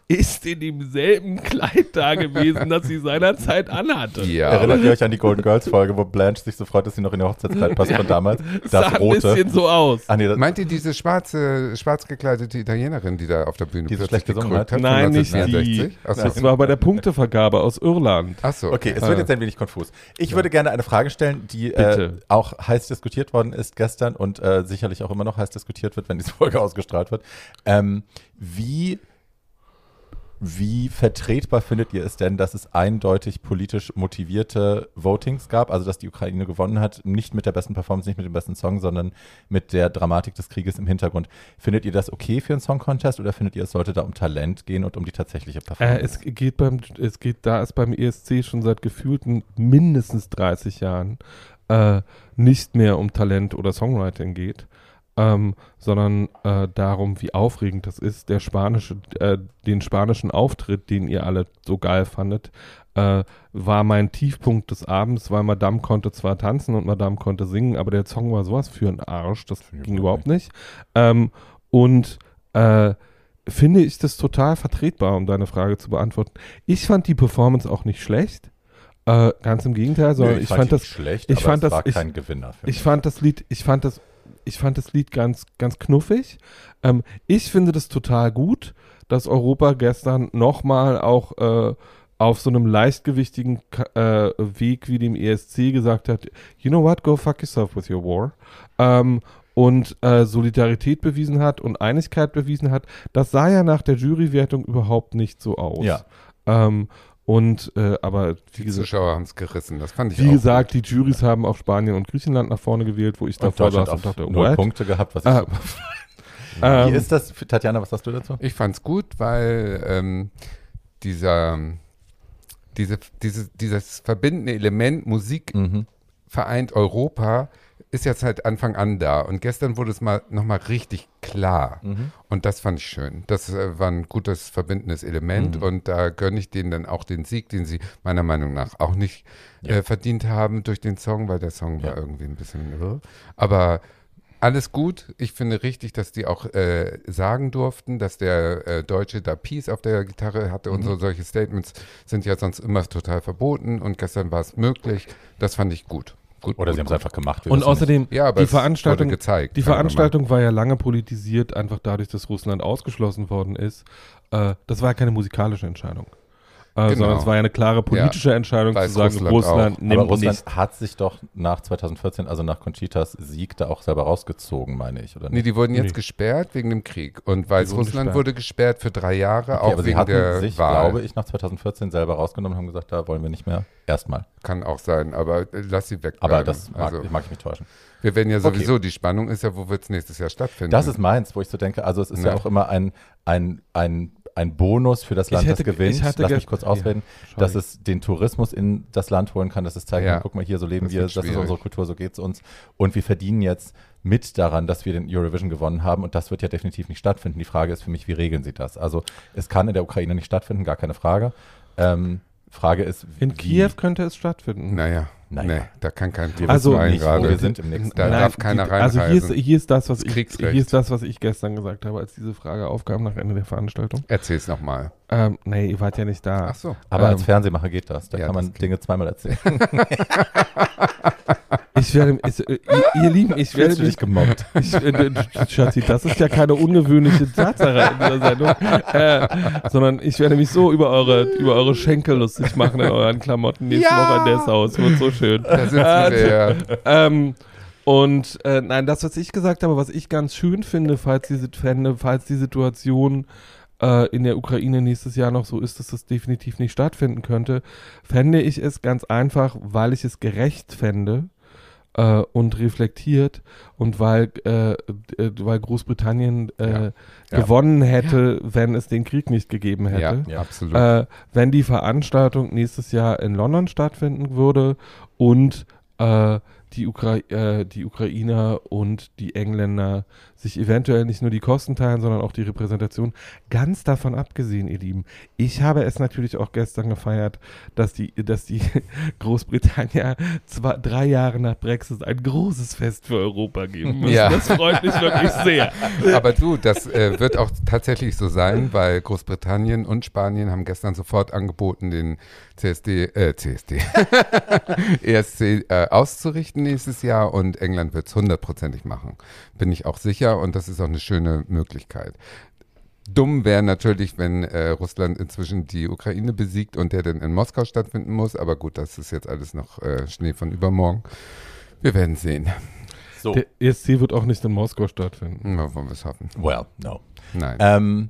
ist in demselben Kleid da gewesen, das sie seinerzeit anhatte. Ja, Erinnert ihr euch an die Golden Girls Folge, wo Blanche sich so freut, dass sie noch in ihr Hochzeitskleid passt von damals? Sah Das ein rote. bisschen so aus. Ah, nee, Meint ihr diese schwarze, schwarz gekleidete Italienerin, die da auf der Bühne Die so plötzlich gekrönt hat? Nein, nicht die. 1964? Achso. Das war bei der Punktevergabe aus Irland. Achso. Okay, es wird jetzt ein wenig konfus. Ich würde gerne eine Frage stellen, die äh, auch heiß diskutiert worden ist gestern und äh, sicherlich auch immer noch heiß diskutiert wird, wenn diese Folge ausgestrahlt wird. Ähm, wie, wie vertretbar findet ihr es denn, dass es eindeutig politisch motivierte Votings gab? Also, dass die Ukraine gewonnen hat, nicht mit der besten Performance, nicht mit dem besten Song, sondern mit der Dramatik des Krieges im Hintergrund. Findet ihr das okay für einen Song Contest oder findet ihr, es sollte da um Talent gehen und um die tatsächliche Äh, Performance? es geht beim, es geht da ist beim ESC schon seit gefühlten mindestens 30 Jahren äh, nicht mehr um Talent oder Songwriting geht, ähm, sondern äh, darum, wie aufregend das ist. Der spanische, äh, den spanischen Auftritt, den ihr alle so geil fandet, äh, war mein Tiefpunkt des Abends, weil Madame konnte zwar tanzen und Madame konnte singen, aber der Song war sowas für ein Arsch, das Finde ich ging überhaupt überhaupt nicht. Ähm, und äh, finde ich das total vertretbar, um deine Frage zu beantworten. Ich fand die Performance auch nicht schlecht. Äh, ganz im Gegenteil, sondern Nö, ich, fand ihn das, nicht schlecht, ich aber fand es das- war ich- kein Gewinner für ich fand das Lied, ich fand das, ich fand das Lied ganz, ganz knuffig. Ähm, ich finde das total gut, dass Europa gestern nochmal auch äh, auf so einem leichtgewichtigen äh, Weg wie dem ESC gesagt hat, you know what, go fuck yourself with your war. Ähm, und äh, Solidarität bewiesen hat und Einigkeit bewiesen hat. Das sah ja nach der Jurywertung überhaupt nicht so aus. Ja. Ähm, und äh, aber wie Die Zuschauer haben es gerissen. Das fand ich wie auch gesagt, die Juries haben auch Spanien und Griechenland nach vorne gewählt, wo ich davor saß und dachte, null what? Punkte gehabt, was ich Ah, super Ähm, Wie ist das, Tatjana, was sagst du dazu? Ich fand's gut, weil ähm, dieser, diese, diese, dieses verbindende Element Musik Mhm. vereint Europa ist jetzt seit Anfang an da. Und gestern wurde es mal nochmal richtig klar. Mhm. Und das fand ich schön. Das äh, war ein gutes verbindendes Element. Mhm. Und da gönne ich denen dann auch den Sieg, den sie meiner Meinung nach auch nicht Ja. äh, verdient haben durch den Song, weil der Song war Ja. irgendwie ein bisschen irre. Aber alles gut. Ich finde richtig, dass die auch äh, sagen durften, dass der äh, Deutsche da Peace auf der Gitarre hatte und Mhm. so. Solche Statements sind ja sonst immer total verboten. Und gestern war es möglich. Das fand ich gut. Gut, Oder gut, sie haben es einfach gemacht. und außerdem, Ja, aber die Veranstaltung, gezeigt. die. Veranstaltung war ja lange politisiert, einfach dadurch, dass Russland ausgeschlossen worden ist. Äh, das war ja keine musikalische Entscheidung. Äh, Genau. Sondern es war ja eine klare politische Entscheidung Weiß zu sagen, Russland Russland, auch. nimmt Aber Russland nicht. hat sich doch nach 2014, also nach Conchitas Sieg, da auch selber rausgezogen, meine ich, oder Nee, nicht? die wurden jetzt Nee. gesperrt wegen dem Krieg. Und wurden gesperrt. wurde gesperrt für drei Jahre, Okay, auch aber sie wegen hatten der sich, Wahl. glaube ich, nach 2014 selber rausgenommen und haben gesagt, da wollen wir nicht mehr. Erstmal. Kann auch sein, aber äh, lass sie weg. Aber das mag, also, mag ich mich täuschen. wir werden ja Okay. sowieso, die Spannung ist ja, wo wird es nächstes Jahr stattfinden? Das ist meins, wo ich so denke, also es ist ja, Ja. auch immer ein, ein, ein, ein Bonus für das Land, das hätte- gewinnt. ich hatte Lass mich kurz ja, ausreden. sorry. dass es den Tourismus in das Land holen kann, dass es zeigen Ja. guck mal hier, so leben Das wir, das ist unsere Kultur, so geht's uns. Und wir verdienen jetzt mit daran, dass wir den Eurovision gewonnen haben und das wird ja definitiv nicht stattfinden. Die Frage ist für mich, wie regeln sie das? Also es kann in der Ukraine nicht stattfinden, gar keine Frage. Ähm, Frage ist, In wie, Kiew könnte es stattfinden. Naja, Naja. nee, da kann kein Tourist Also rein nicht, gerade. wir sind im nächsten Da Jahr. darf keiner die, Also hier ist, hier ist das, was Das ich, hier ist das, was ich gestern gesagt habe, als diese Frage aufkam nach Ende der Veranstaltung. Erzähl's nochmal. Ähm, nee, ihr wart ja nicht da. Ach so. Aber als Ähm, Fernsehmacher geht das. Da ja, kann man Dinge zweimal erzählen. Ich werde, ich, äh, ihr, ihr Lieben, ich werde mich, gemobbt? ich, Schatzi, das ist ja keine ungewöhnliche Tatsache in dieser Sendung, äh, sondern ich werde mich so über eure, über eure Schenkel lustig machen in euren Klamotten nächste Ja! Woche in Dessau. wird so schön. Da sitzen Äh, wir ja. ähm, und äh, nein, das, was ich gesagt habe, was ich ganz schön finde, falls die, fände, falls die Situation äh, in der Ukraine nächstes Jahr noch so ist, dass das definitiv nicht stattfinden könnte, fände ich es ganz einfach, weil ich es gerecht fände äh, und reflektiert und weil, äh, äh, weil Großbritannien äh, Ja. gewonnen hätte, wenn es den Krieg nicht gegeben hätte. Ja, absolut. Äh, wenn die Veranstaltung nächstes Jahr in London stattfinden würde und äh, die, Ukra äh, die Ukrainer und die Engländer sich eventuell nicht nur die Kosten teilen, sondern auch die Repräsentation. Ganz davon abgesehen, ihr Lieben, ich habe es natürlich auch gestern gefeiert, dass die, dass die Großbritannier zwei, drei Jahre nach Brexit ein großes Fest für Europa geben müssen. Ja. Das freut mich wirklich sehr. Aber du, das äh, wird auch tatsächlich so sein, weil Großbritannien und Spanien haben gestern sofort angeboten, den CSD, äh, CSD, ESC äh, auszurichten nächstes Jahr und England wird es hundertprozentig machen. Bin ich auch sicher und das ist auch eine schöne Möglichkeit. Dumm wäre natürlich, wenn äh, Russland inzwischen die Ukraine besiegt und der dann in Moskau stattfinden muss. Aber gut, das ist jetzt alles noch äh, Schnee von übermorgen. Wir werden sehen. So, Der ESC wird auch nicht in Moskau stattfinden. Mal wollen wir es hoffen. well, no. Nein. Ähm,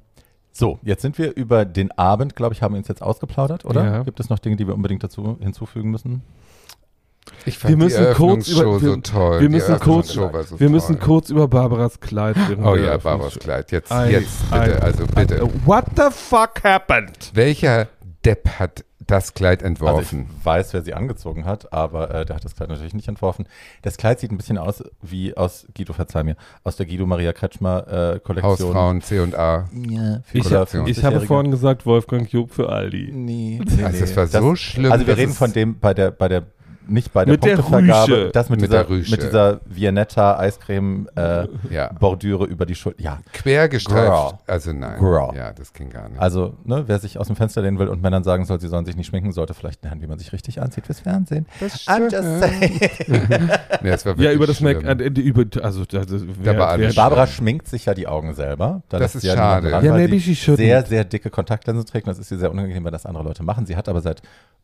so, jetzt sind wir über den Abend, glaube ich, haben wir uns jetzt ausgeplaudert, oder? Ja. Gibt es noch Dinge, die wir unbedingt dazu hinzufügen müssen? Ich wir müssen die kurz über- wir- so toll. wir müssen kurz- so Wir müssen kurz über Barbaras Kleid reden. Oh ja, Barbaras Kleid. Jetzt, I- jetzt I- bitte, also bitte. What the fuck happened? Welcher Depp hat das Kleid Also entworfen? ich weiß, wer sie angezogen hat, aber äh, der hat das Kleid natürlich nicht entworfen. Das Kleid sieht ein bisschen aus wie aus, Guido, verzeih mir, aus der Guido Maria Kretschmer äh, Kollektion. Hausfrauen C und A. Ja, Ich, hab- ich habe 50-Jährige. vorhin gesagt, Wolfgang Job für Aldi. Nee, nee, Also nee. das war so schlimm, Also wir reden von dem bei der bei der nicht bei der Mit der Punktevergabe, Rüsche. das mit, Mit dieser, der mit dieser Viennetta Eiscreme äh, Ja. Bordüre über die Schulter. Ja, Quergestreift. Also nein. Girl. Ja, das ging gar nicht. also ne, wer sich aus dem Fenster lehnen will und Männern sagen soll, sie sollen sich nicht schminken, sollte vielleicht lernen, wie man sich richtig anzieht fürs Fernsehen. das I'm just saying. nee, war Ja, über das Make, äh, über, also, also wer, war alles wer, Barbara schminkt sich ja die Augen selber. Da Das ist ja schade. dran, Ja, weil maybe sie she shouldn't. sehr, sehr dicke Kontaktlinsen trägt. Und das ist ihr sehr unangenehm, weil das andere Leute machen. Sie hat aber seit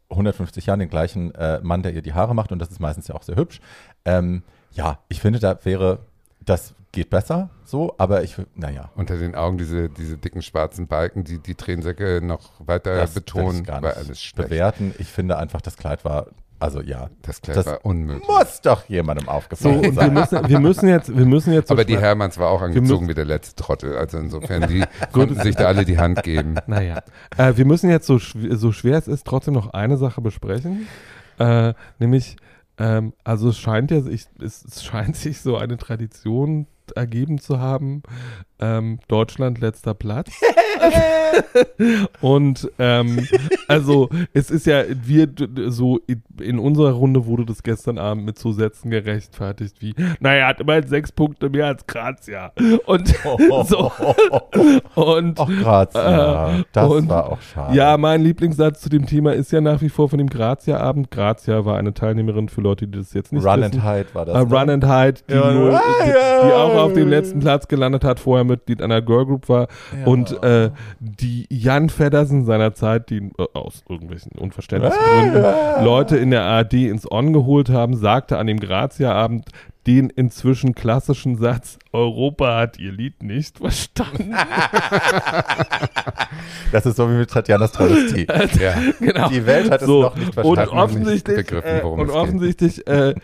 150 Jahren den gleichen äh, Mann, der ihr die Haare macht. Und das ist meistens ja auch sehr hübsch. Ähm, ja, ich finde, da wäre, das geht besser so. Aber ich, naja, Unter den Augen diese, diese dicken schwarzen Balken, die die Tränensäcke noch weiter das betonen, ich gar war alles schlecht. bewerten. Ich finde einfach, das Kleid war, also ja, Das Kleid Das war unmöglich. muss doch jemandem so, aufgefallen wir sein. müssen, wir müssen jetzt, wir müssen jetzt so Aber die Hermanns war auch angezogen müssen- wie der letzte Trottel. Also insofern, die konnten sich da alle die Hand geben. Naja, äh, wir müssen jetzt so, so schwer es ist, trotzdem noch eine Sache besprechen. Äh, nämlich, ähm, also es scheint ja, sich, es, es scheint sich so eine Tradition ergeben zu haben. Ähm, Deutschland letzter Platz. Und ähm, also es ist ja, wir so in, unserer Runde wurde das gestern Abend mit so Sätzen gerechtfertigt wie, naja, hat immerhin sechs Punkte mehr als Grazia. Und so. Und Ach, Grazia, Äh, das und- war auch schade. ja, mein Lieblingssatz zu dem Thema ist ja nach wie vor von dem Grazia-Abend. Grazia war eine Teilnehmerin für Leute, die das jetzt nicht Run wissen. and Hide war das. Ne? Run and Hide, die, Ja, nur, die, die auch auf dem letzten Platz gelandet hat, vorher Mitglied einer Girlgroup war. Ja. Und äh, die Jan Feddersen seiner Zeit, die äh, aus irgendwelchen unverständlichen Ah, Gründen ja. Leute in der ARD ins On geholt haben, sagte an dem Grazia-Abend den inzwischen klassischen Satz, Europa hat ihr Lied nicht verstanden. Das ist so wie mit Tatjanas Travestie. Ja. genau. Die Welt hat es So, noch nicht Und verstanden. Noch nicht offensichtlich, begriffen, äh, und es offensichtlich äh,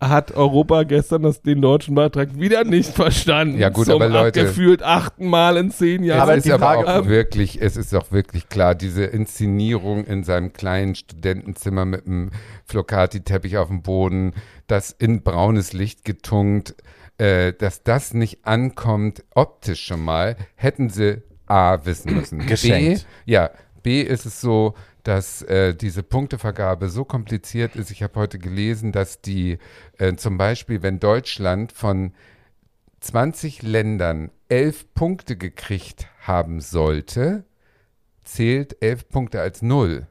hat Europa gestern das, den deutschen Beitrag wieder nicht verstanden. Ja, gut, Zum aber Leute- gefühlt achten Mal in zehn Jahren. Aber es die ist aber Frage- auch Ähm, wirklich, es ist auch wirklich klar, diese Inszenierung in seinem kleinen Studentenzimmer mit einem Flocati-Teppich auf dem Boden, das in braunes Licht getunkt, äh, dass das nicht ankommt, optisch schon mal, hätten sie A wissen müssen. Geschenkt. B, ja, B ist es so, dass äh, diese Punktevergabe so kompliziert ist. Ich habe heute gelesen, dass die äh, zum Beispiel, wenn Deutschland von 20 Ländern 11 Punkte gekriegt haben sollte, zählt 11 Punkte als Null.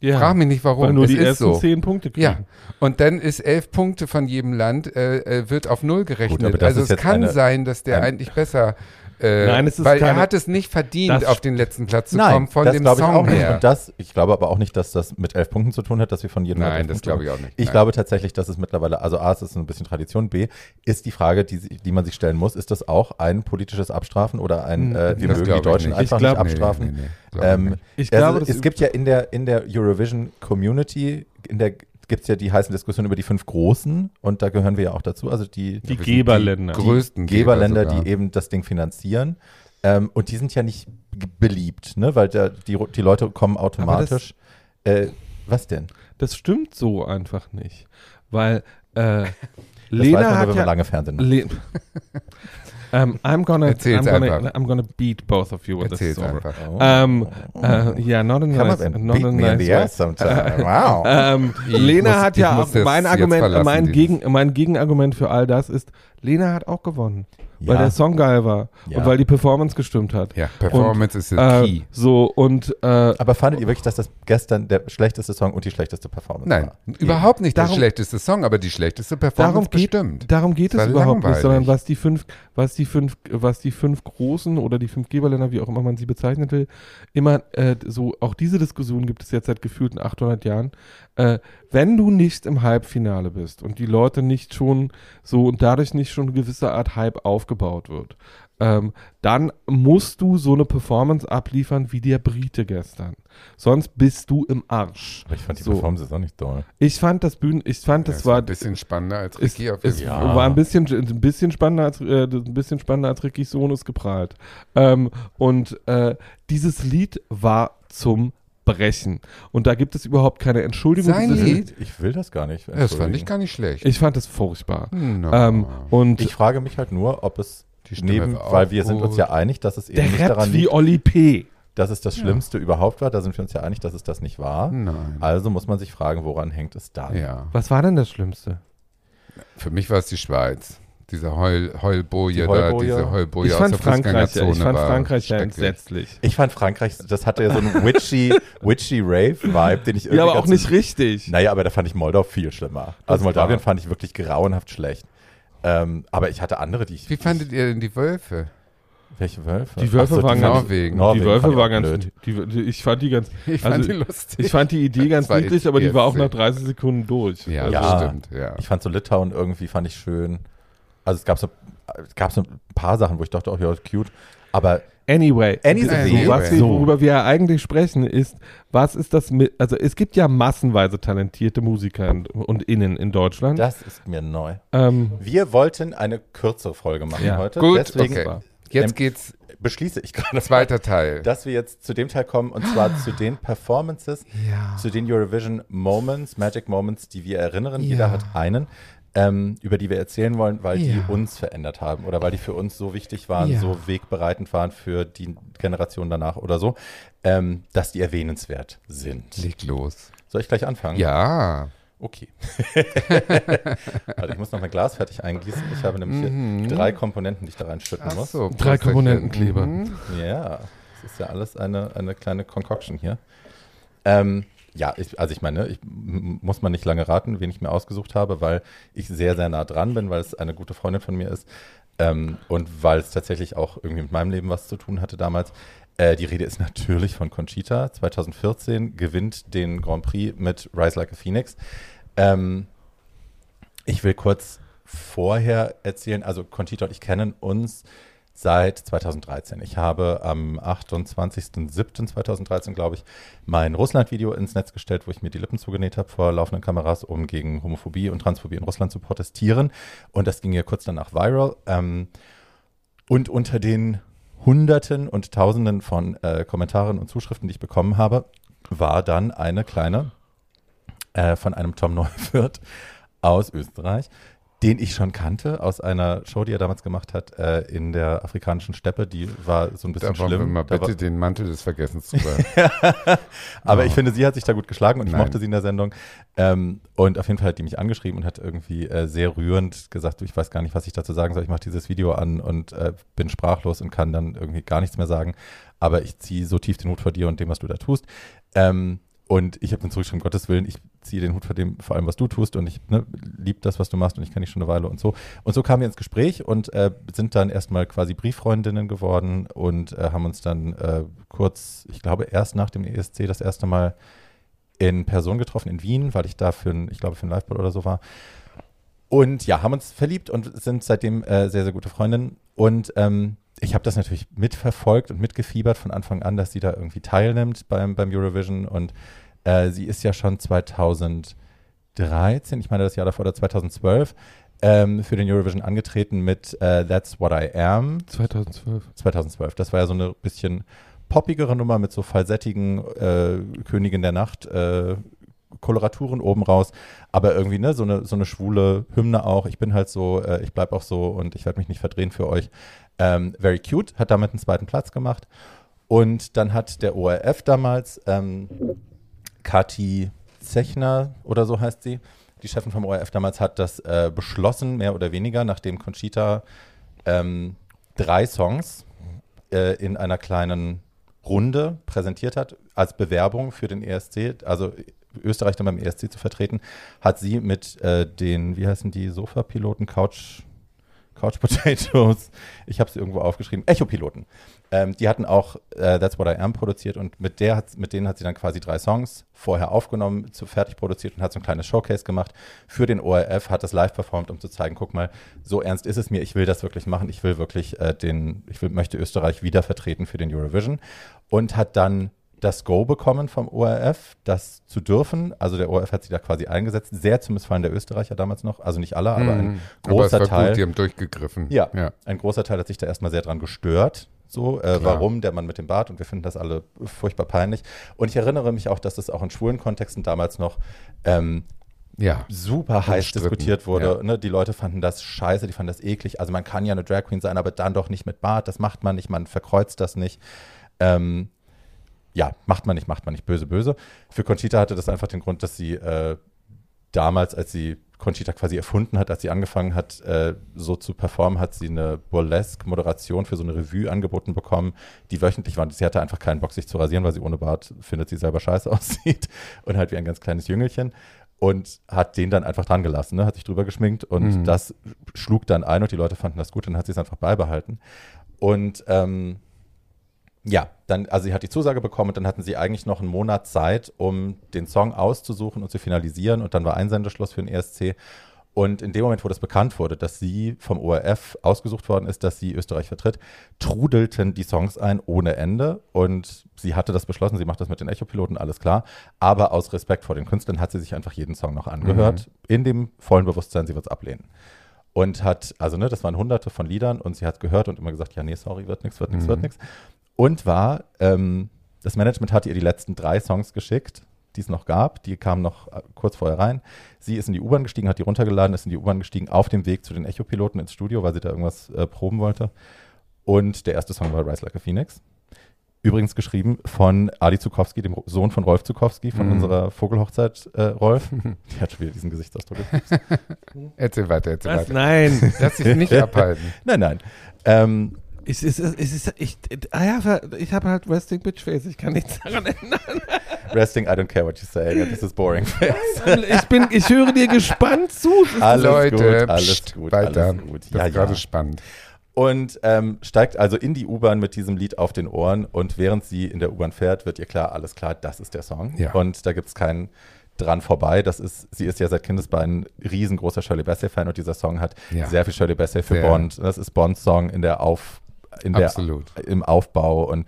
ja, Frag mich nicht warum. weil nur es die ist ersten so. zehn Punkte kriegen. Ja, und dann ist 11 Punkte von jedem Land, äh, äh, wird auf Null gerechnet. das also es kann eine- sein, dass der ein- eigentlich besser, äh, Nein, es ist weil er keine- hat es nicht verdient, Das- auf den letzten Platz zu Nein, kommen von das dem glaube ich Song auch nicht. her. Und das, ich glaube aber auch nicht, dass das mit elf Punkten zu tun hat, dass wir von jedem Nein, das glaube ich auch nicht. Ich Nein. glaube tatsächlich, dass es mittlerweile, also A, es ist ein bisschen Tradition, B, ist die Frage, die, die man sich stellen muss, ist das auch ein politisches Abstrafen oder ein, Hm, äh, wir das mögen die Deutschen nicht. einfach glaub- nicht abstrafen? Nee, nee, nee, glaub ich Ähm, nicht. Ich also glaube, das es gibt ja in der, in der Eurovision Community, in der gibt es ja die heißen Diskussionen über die fünf Großen und da gehören wir ja auch dazu, also die, die Geberländer. die größten Geberländer, Geber sogar. die eben das Ding finanzieren. Ähm, und die sind ja nicht beliebt, ne? weil da, die, die Leute kommen automatisch. Äh, was denn? Das stimmt so einfach nicht. Weil äh, Das Lena weiß man hat wenn ja man lange Fernsehen macht. Le ähm, I'm gonna, I'm Erzähl's gonna, einfach. I'm gonna beat both of you with this Erzähl's story. einfach. Oh. Ähm, äh, yeah, not a nice, not a nice. Wow. Ich Lena muss- hat ja auch, mein Argument, mein, Gegen, mein Gegenargument für all das ist, Lena hat auch gewonnen, weil Ja. der Song geil war Ja. und weil die Performance gestimmt hat. Ja, Performance ist der Äh, Key. so und äh, Aber fandet ihr wirklich, dass das gestern der schlechteste Song und die schlechteste Performance Nein, war? überhaupt nicht Darum- der schlechteste Song, aber die schlechteste Performance darum geht, bestimmt. darum geht Das es überhaupt nicht, langweilig. sondern was die fünf, was die fünf, was die fünf großen oder die fünf Geberländer, wie auch immer man sie bezeichnen will, immer äh, so, auch diese Diskussion gibt es jetzt seit gefühlten 800 Jahren. Äh, wenn du nicht im Halbfinale bist und die Leute nicht schon so und dadurch nicht schon eine gewisse Art Hype aufgebaut wird, ähm, dann musst du so eine Performance abliefern wie der Brite gestern. Sonst bist du im Arsch. Aber ich fand die So. Performance jetzt auch nicht doll. Ich fand das Bühnen, ich fand, das es war ein bisschen spannender als Ricky auf es jeden Ja. War ein bisschen, ein bisschen spannender als äh, ein bisschen spannender als Rickys Sohn ist geprahlt. Ähm, und äh, dieses Lied war zum Brechen. Und da gibt es überhaupt keine Entschuldigung. Sein Lied? Ich will das gar nicht. Das fand ich gar nicht schlecht. Ich fand es furchtbar. No. Ähm, und Ich frage mich halt nur, ob es Die neben, weil wir sind uns ja einig, dass es eben der nicht rappt daran wie liegt. Olli P. dass es das Schlimmste überhaupt war. Da sind wir uns ja einig, dass es das nicht war. Nein. Also muss man sich fragen, woran hängt es dann? Ja. Was war denn das Schlimmste? Für mich war es die Schweiz. Diese Heul, Heulboje Die da, diese Heulboje Ich aus fand der Frankreich, ja, ich fand war Frankreich ja entsetzlich. Ich fand Frankreich, das hatte ja so einen witchy, witchy Rave-Vibe, den ich irgendwie Ja, aber auch nicht richtig. Naja, aber da fand ich Moldau viel schlimmer. Also Das Moldawien war- fand ich wirklich grauenhaft schlecht. Ähm, aber ich hatte andere, die ich. Wie fandet ihr denn die Wölfe? Welche Wölfe? Die Wölfe so, waren die ganz- Norwegen. Norwegen die Wölfe fand ich war auch ganz, die, die, ich fand die ganz, Ich fand Also, die lustig. ich fand die Idee ganz niedlich, aber die war auch nach witzig. 30 Sekunden durch. ja, Also, das Ja. stimmt. Ja. Ich fand so Litauen irgendwie, fand ich schön. Also es gab so, es gab so ein paar Sachen, wo ich dachte, oh ja, cute. Aber Anyway, Anyway. so, was wir, worüber wir ja eigentlich sprechen, ist, was ist das mit, also es gibt ja massenweise talentierte Musiker und, und Innen in Deutschland. das ist mir neu. Ähm, Wir wollten eine kürzere Folge machen Ja. heute. Gut, Deswegen okay. Jetzt geht's, beschließe ich gerade, zweiter Teil. dass wir jetzt zu dem Teil kommen und zwar zu den Performances, ja. zu den Eurovision Moments, Magic Moments, die wir erinnern. Ja. Jeder hat einen, ähm, über die wir erzählen wollen, weil die Ja. uns verändert haben oder weil die für uns so wichtig waren, Ja. so wegbereitend waren für die Generation danach oder so, ähm, dass die erwähnenswert sind. Leg los. Soll ich gleich anfangen? Ja. Okay. Warte, ich muss noch mein Glas fertig eingießen. Ich habe nämlich Mhm. hier drei Komponenten, die ich da reinschütten muss. so, Drei. Komponentenkleber. Mhm. Ja, das ist ja alles eine, eine kleine Concoction hier. Ähm, ja, ich, also ich meine, ich muss man nicht lange raten, wen ich mir ausgesucht habe, weil ich sehr, sehr nah dran bin, weil es eine gute Freundin von mir ist ähm, und weil es tatsächlich auch irgendwie mit meinem Leben was zu tun hatte damals. Äh, die Rede ist natürlich von Conchita. 2014 gewinnt den Grand Prix mit Rise Like a Phoenix. Ähm, ich will kurz vorher erzählen, also Conchita und ich kennen uns seit 2013. Ich habe am 28.07.2013, glaube ich, mein Russland-Video ins Netz gestellt, wo ich mir die Lippen zugenäht habe vor laufenden Kameras, um gegen Homophobie und Transphobie in Russland zu protestieren. Und das ging ja kurz danach viral. Ähm, und unter den Hunderten und Tausenden von äh, Kommentaren und Zuschriften, die ich bekommen habe, war dann eine kleine äh, von einem Tom Neuwirth aus Österreich, den ich schon kannte aus einer Show, die er damals gemacht hat äh, in der afrikanischen Steppe. Die war so ein bisschen Da wollen wir schlimm. mal bitte den Mantel des Vergessens drüber. aber Oh. ich finde, sie hat sich da gut geschlagen und ich Nein. mochte sie in der Sendung. Ähm, und auf jeden Fall hat die mich angeschrieben und hat irgendwie äh, sehr rührend gesagt, du, ich weiß gar nicht, was ich dazu sagen soll. Ich mache dieses Video an und äh, bin sprachlos und kann dann irgendwie gar nichts mehr sagen. Aber ich ziehe so tief den Hut vor dir und dem, was du da tust. Ähm, und ich habe dann zurückgeschrieben, Gottes Willen, ich ziehe den Hut vor dem, vor allem, was du tust und ich ne, liebe das, was du machst und ich kenne dich schon eine Weile und so. Und so kamen wir ins Gespräch und äh, sind dann erstmal quasi Brieffreundinnen geworden und äh, haben uns dann äh, kurz, ich glaube erst nach dem ESC das erste Mal in Person getroffen in Wien, weil ich da für ein, ich glaube für ein Liveball oder so war. Und ja, haben uns verliebt und sind seitdem äh, sehr, sehr gute Freundinnen. Und ähm, ich habe das natürlich mitverfolgt und mitgefiebert von Anfang an, dass sie da irgendwie teilnimmt beim, beim Eurovision. Und äh, sie ist ja schon 2013, ich meine das Jahr davor, oder 2012, ähm, für den Eurovision angetreten mit äh, That's What I Am. 2012. 2012. Das war ja so eine bisschen poppigere Nummer mit so falsettigen äh, Königin der Nacht äh, Koloraturen oben raus, aber irgendwie ne so eine so eine schwule Hymne auch. Ich bin halt so, äh, ich bleib auch so und ich werde mich nicht verdrehen für euch. Ähm, very cute, hat damit einen zweiten Platz gemacht. Und dann hat der ORF damals ähm, Kati Zechner oder so heißt sie, die Chefin vom ORF damals hat das äh, beschlossen, mehr oder weniger, nachdem Conchita ähm, drei Songs äh, in einer kleinen Runde präsentiert hat, als Bewerbung für den ESC, also Österreich dann beim ESC zu vertreten, hat sie mit äh, den, wie heißen die, Sofa-Piloten, Couch, Couch Potatoes, ich habe sie irgendwo aufgeschrieben, Echo-Piloten. Ähm, die hatten auch äh, That's What I Am produziert und mit, der hat, mit denen hat sie dann quasi drei Songs vorher aufgenommen, zu fertig produziert und hat so ein kleines Showcase gemacht. Für den ORF, hat das live performt, um zu zeigen, guck mal, so ernst ist es mir, ich will das wirklich machen, ich will wirklich äh, den, ich will, möchte Österreich wieder vertreten für den Eurovision. Und hat dann das Go bekommen vom ORF, das zu dürfen. Also der ORF hat sie da quasi eingesetzt, sehr zum Missfallen der Österreicher damals noch, also nicht alle, aber ein. Aber es großer war Teil. gut, die haben durchgegriffen. Ja. ja. Ein großer Teil hat sich da erstmal sehr dran gestört. So, äh, warum der Mann mit dem Bart und wir finden das alle furchtbar peinlich. Und ich erinnere mich auch, dass das auch in schwulen Kontexten damals noch ähm, Ja. super heiß Umstritten, diskutiert wurde. ja. Ne? Die Leute fanden das scheiße, die fanden das eklig. Also man kann ja eine Drag Queen sein, aber dann doch nicht mit Bart. Das macht man nicht, man verkreuzt das nicht. Ähm, ja, macht man nicht, macht man nicht, böse, böse. Für Conchita hatte das einfach den Grund, dass sie äh, damals, als sie Conchita quasi erfunden hat, als sie angefangen hat, äh, so zu performen, hat sie eine Burlesque-Moderation für so eine Revue angeboten bekommen, die wöchentlich war. Sie hatte einfach keinen Bock, sich zu rasieren, weil sie ohne Bart findet, sie selber scheiße aussieht und halt wie ein ganz kleines Jüngelchen und hat den dann einfach dran gelassen, ne? hat sich drüber geschminkt und Mhm. das schlug dann ein und die Leute fanden das gut und dann hat sie es einfach beibehalten. Und ähm, ja, dann, also sie hat die Zusage bekommen und dann hatten sie eigentlich noch einen Monat Zeit, um den Song auszusuchen und zu finalisieren und dann war Einsendeschluss für den ESC. Und in dem Moment, wo das bekannt wurde, dass sie vom ORF ausgesucht worden ist, dass sie Österreich vertritt, trudelten die Songs ein ohne Ende. Und sie hatte das beschlossen, sie macht das mit den Echo-Piloten, alles klar. Aber aus Respekt vor den Künstlern hat sie sich einfach jeden Song noch angehört, in dem vollen Bewusstsein, sie wird es ablehnen. Und hat, also ne, das waren hunderte von Liedern und sie hat gehört und immer gesagt, ja, nee, sorry, wird nichts, wird nichts, Mhm. wird nichts. Und war, ähm, das Management hatte ihr die letzten drei Songs geschickt, die es noch gab. Die kamen noch äh, kurz vorher rein. Sie ist in die U-Bahn gestiegen, hat die runtergeladen, ist in die U-Bahn gestiegen, auf dem Weg zu den Echo-Piloten ins Studio, weil sie da irgendwas äh, proben wollte. Und der erste Song war Rise Like a Phoenix. Übrigens geschrieben von Adi Zukowski, dem Sohn von Rolf Zukowski, von Mhm. unserer Vogelhochzeit, äh, Rolf. Der hat schon wieder diesen Gesichtsausdruck. Erzähl weiter, erzähl Was? weiter. Nein. Lass dich nicht abhalten. Nein, nein. Ähm, Es ist, es ist, ich, ah ja, ich habe halt Resting Bitch Face, ich kann nichts daran ändern. resting, I don't care what you say. This is boring. Ich bin, ich höre dir gespannt zu. Alles Leute, gut, alles pst, gut, weiter. alles gut. Das Ja, ist gerade ja. spannend. Und ähm, steigt also in die U-Bahn mit diesem Lied auf den Ohren. Und während sie in der U-Bahn fährt, wird ihr klar, alles klar, das ist der Song. Ja. Und da gibt es keinen dran vorbei. Das ist, sie ist ja seit Kindesbeinen riesengroßer Shirley Bassey-Fan und dieser Song hat Ja. sehr viel Shirley Bassey für Sehr. Bond. Das ist Bonds Song in der Auf, in der, Absolut. im Aufbau und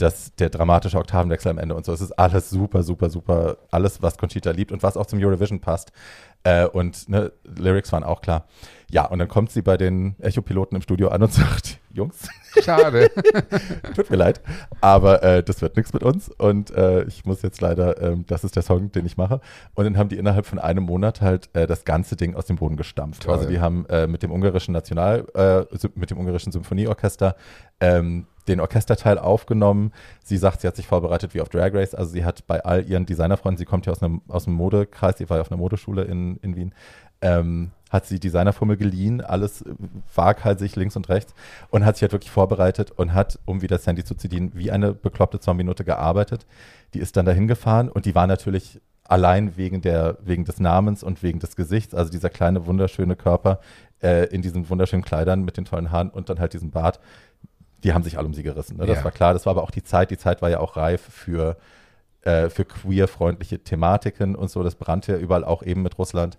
das, der dramatische Oktavenwechsel am Ende und so. Es ist alles super, super, super. Alles, was Conchita liebt und was auch zum Eurovision passt. Äh, und ne, Lyrics waren auch klar. Ja, und dann kommt sie bei den Echo-Piloten im Studio an und sagt, Jungs, Schade. tut mir leid, aber äh, das wird nichts mit uns und äh, ich muss jetzt leider, ähm, das ist der Song, den ich mache. Und dann haben die innerhalb von einem Monat halt äh, das ganze Ding aus dem Boden gestampft. Toll. Also die haben äh, mit dem ungarischen National, äh, mit dem ungarischen Symphonieorchester ähm, den Orchesterteil aufgenommen. Sie sagt, sie hat sich vorbereitet wie auf Drag Race. Also sie hat bei all ihren Designerfreunden, sie kommt ja aus einem aus dem Modekreis, sie war ja auf einer Modeschule in, in Wien, ähm, hat sie Designerfummel geliehen, alles waghalsig links und rechts und hat sich halt wirklich vorbereitet und hat, um wieder Sandy zu zitieren, wie eine bekloppte Zombie-Note gearbeitet. Die ist dann dahin gefahren und die war natürlich allein wegen, der, wegen des Namens und wegen des Gesichts, also dieser kleine, wunderschöne Körper äh, in diesen wunderschönen Kleidern mit den tollen Haaren und dann halt diesem Bart, die haben sich alle um sie gerissen. Ne? Das Ja. war klar, das war aber auch die Zeit, die Zeit war ja auch reif für, äh, für queer-freundliche Thematiken und so, das brannte ja überall auch eben mit Russland.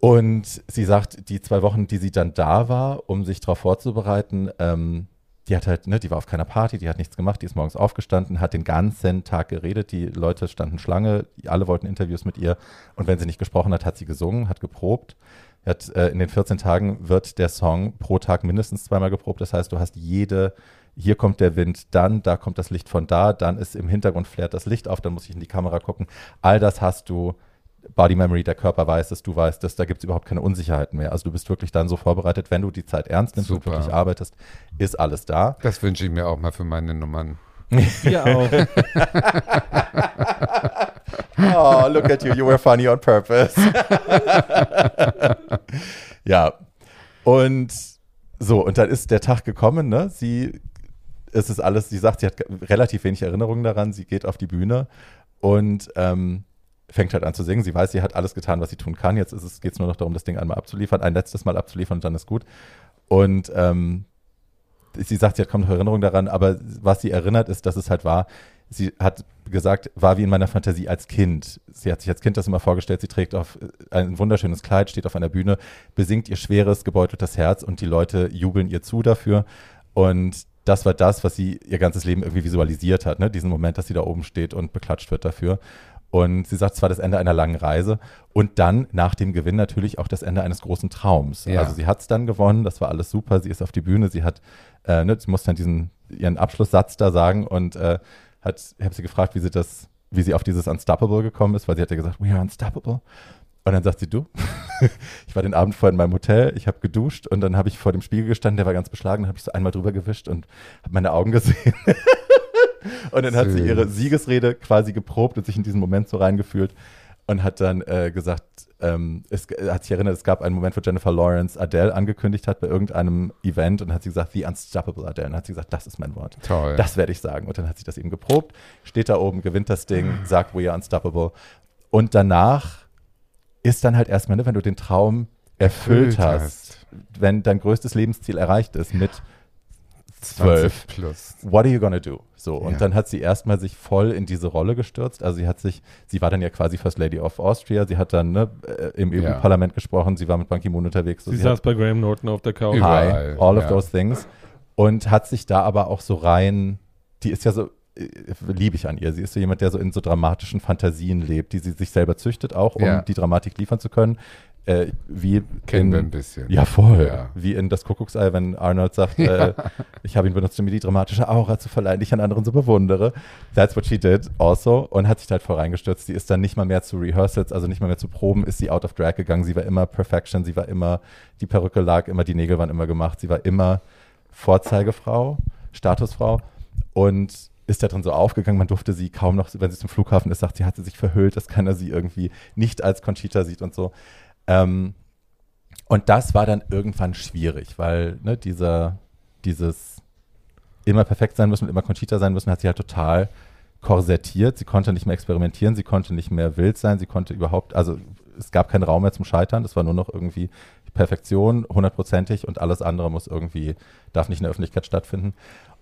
Und sie sagt, die zwei Wochen, die sie dann da war, um sich darauf vorzubereiten, ähm, die hat halt, ne, die war auf keiner Party, die hat nichts gemacht, die ist morgens aufgestanden, hat den ganzen Tag geredet, die Leute standen Schlange, alle wollten Interviews mit ihr und wenn sie nicht gesprochen hat, hat sie gesungen, hat geprobt. Hat, äh, in den 14 Tagen wird der Song pro Tag mindestens zweimal geprobt. Das heißt, du hast jede, hier kommt der Wind, dann, da kommt das Licht von da, dann ist im Hintergrund flärt das Licht auf, dann muss ich in die Kamera gucken. All das hast du Body Memory, der Körper weiß es, du weißt es, da gibt es überhaupt keine Unsicherheiten mehr. Also du bist wirklich dann so vorbereitet, wenn du die Zeit ernst nimmst und Super. wirklich arbeitest, ist alles da. Das wünsche ich mir auch mal für meine Nummern. Wir auch. Oh, look at you, you were funny on purpose. ja. Und so, und dann ist der Tag gekommen, ne? Sie, es ist alles, sie sagt, sie hat relativ wenig Erinnerungen daran, sie geht auf die Bühne und ähm, fängt halt an zu singen. Sie weiß, sie hat alles getan, was sie tun kann. Jetzt geht es nur noch darum, das Ding einmal abzuliefern, ein letztes Mal abzuliefern und dann ist gut. Und ähm, sie sagt, sie hat kaum noch Erinnerung daran, aber was sie erinnert, ist, dass es halt war, sie hat gesagt, war wie in meiner Fantasie als Kind. Sie hat sich als Kind das immer vorgestellt, sie trägt auf ein wunderschönes Kleid, steht auf einer Bühne, besingt ihr schweres, gebeuteltes Herz und die Leute jubeln ihr zu dafür. Und das war das, was sie ihr ganzes Leben irgendwie visualisiert hat, ne? diesen Moment, dass sie da oben steht und beklatscht wird dafür. Und sie sagt, es war das Ende einer langen Reise und dann nach dem Gewinn natürlich auch das Ende eines großen Traums. Ja. Also sie hat es dann gewonnen, das war alles super, sie ist auf die Bühne, sie hat, äh, ne, sie muss dann diesen, ihren Abschlusssatz da sagen und äh, hat, ich habe sie gefragt, wie sie das, wie sie auf dieses Unstoppable gekommen ist, weil sie hat ja gesagt, we are unstoppable. Und dann sagt sie, du, ich war den Abend vorher in meinem Hotel, ich habe geduscht und dann habe ich vor dem Spiegel gestanden, der war ganz beschlagen, dann habe ich so einmal drüber gewischt und habe meine Augen gesehen. Und dann hat sie ihre Siegesrede quasi geprobt und sich in diesen Moment so reingefühlt und hat dann äh, gesagt, ähm, es hat sich erinnert, es gab einen Moment, wo Jennifer Lawrence Adele angekündigt hat bei irgendeinem Event und hat sie gesagt, The Unstoppable Adele. Und hat sie gesagt, das ist mein Wort. Toll. Das werde ich sagen. Und dann hat sie das eben geprobt, steht da oben, gewinnt das Ding, sagt, we are unstoppable. Und danach ist dann halt erstmal, ne, wenn du den Traum erfüllt, Erfüllt hast, hast. wenn dein größtes Lebensziel erreicht ist mit 20 zwölf, plus. what are you gonna do? So, und Ja. dann hat sie erstmal sich voll in diese Rolle gestürzt. Also sie hat sich, sie war dann ja quasi First Lady of Austria, sie hat dann ne, äh, im Ja. EU-Parlament gesprochen, sie war mit Ban Ki-moon unterwegs. So, Sie sie saß hat, bei Graham Norton auf der Couch. Überall. hi, all of ja. those things. Und hat sich da aber auch so rein, die ist ja so, äh, liebe ich an ihr, sie ist so jemand, der so in so dramatischen Fantasien lebt, die sie sich selber züchtet, auch um Ja. die Dramatik liefern zu können. Äh, wie Kennen in, wir ein bisschen. ja, voll. Ja. Wie in das Kuckucksei, wenn Arnold sagt, äh, ich habe ihn benutzt, um mir die dramatische Aura zu verleihen, die ich an anderen so bewundere. That's what she did also und hat sich halt voll reingestürzt. Sie ist dann nicht mal mehr zu Rehearsals, also nicht mal mehr zu Proben, ist sie out of drag gegangen. Sie war immer Perfection, sie war immer, die Perücke lag immer, die Nägel waren immer gemacht. Sie war immer Vorzeigefrau, Statusfrau und ist da drin so aufgegangen. Man durfte sie kaum noch, wenn sie zum Flughafen ist, sagt, sie hatte sich verhüllt, dass keiner sie irgendwie nicht als Conchita sieht und so. Ähm, und das war dann irgendwann schwierig, weil ne, dieser, dieses immer perfekt sein müssen und immer Conchita sein müssen, hat sie halt total korsettiert. Sie konnte nicht mehr experimentieren, sie konnte nicht mehr wild sein, sie konnte überhaupt, also es gab keinen Raum mehr zum Scheitern, das war nur noch irgendwie Perfektion, hundertprozentig und alles andere muss irgendwie, darf nicht in der Öffentlichkeit stattfinden.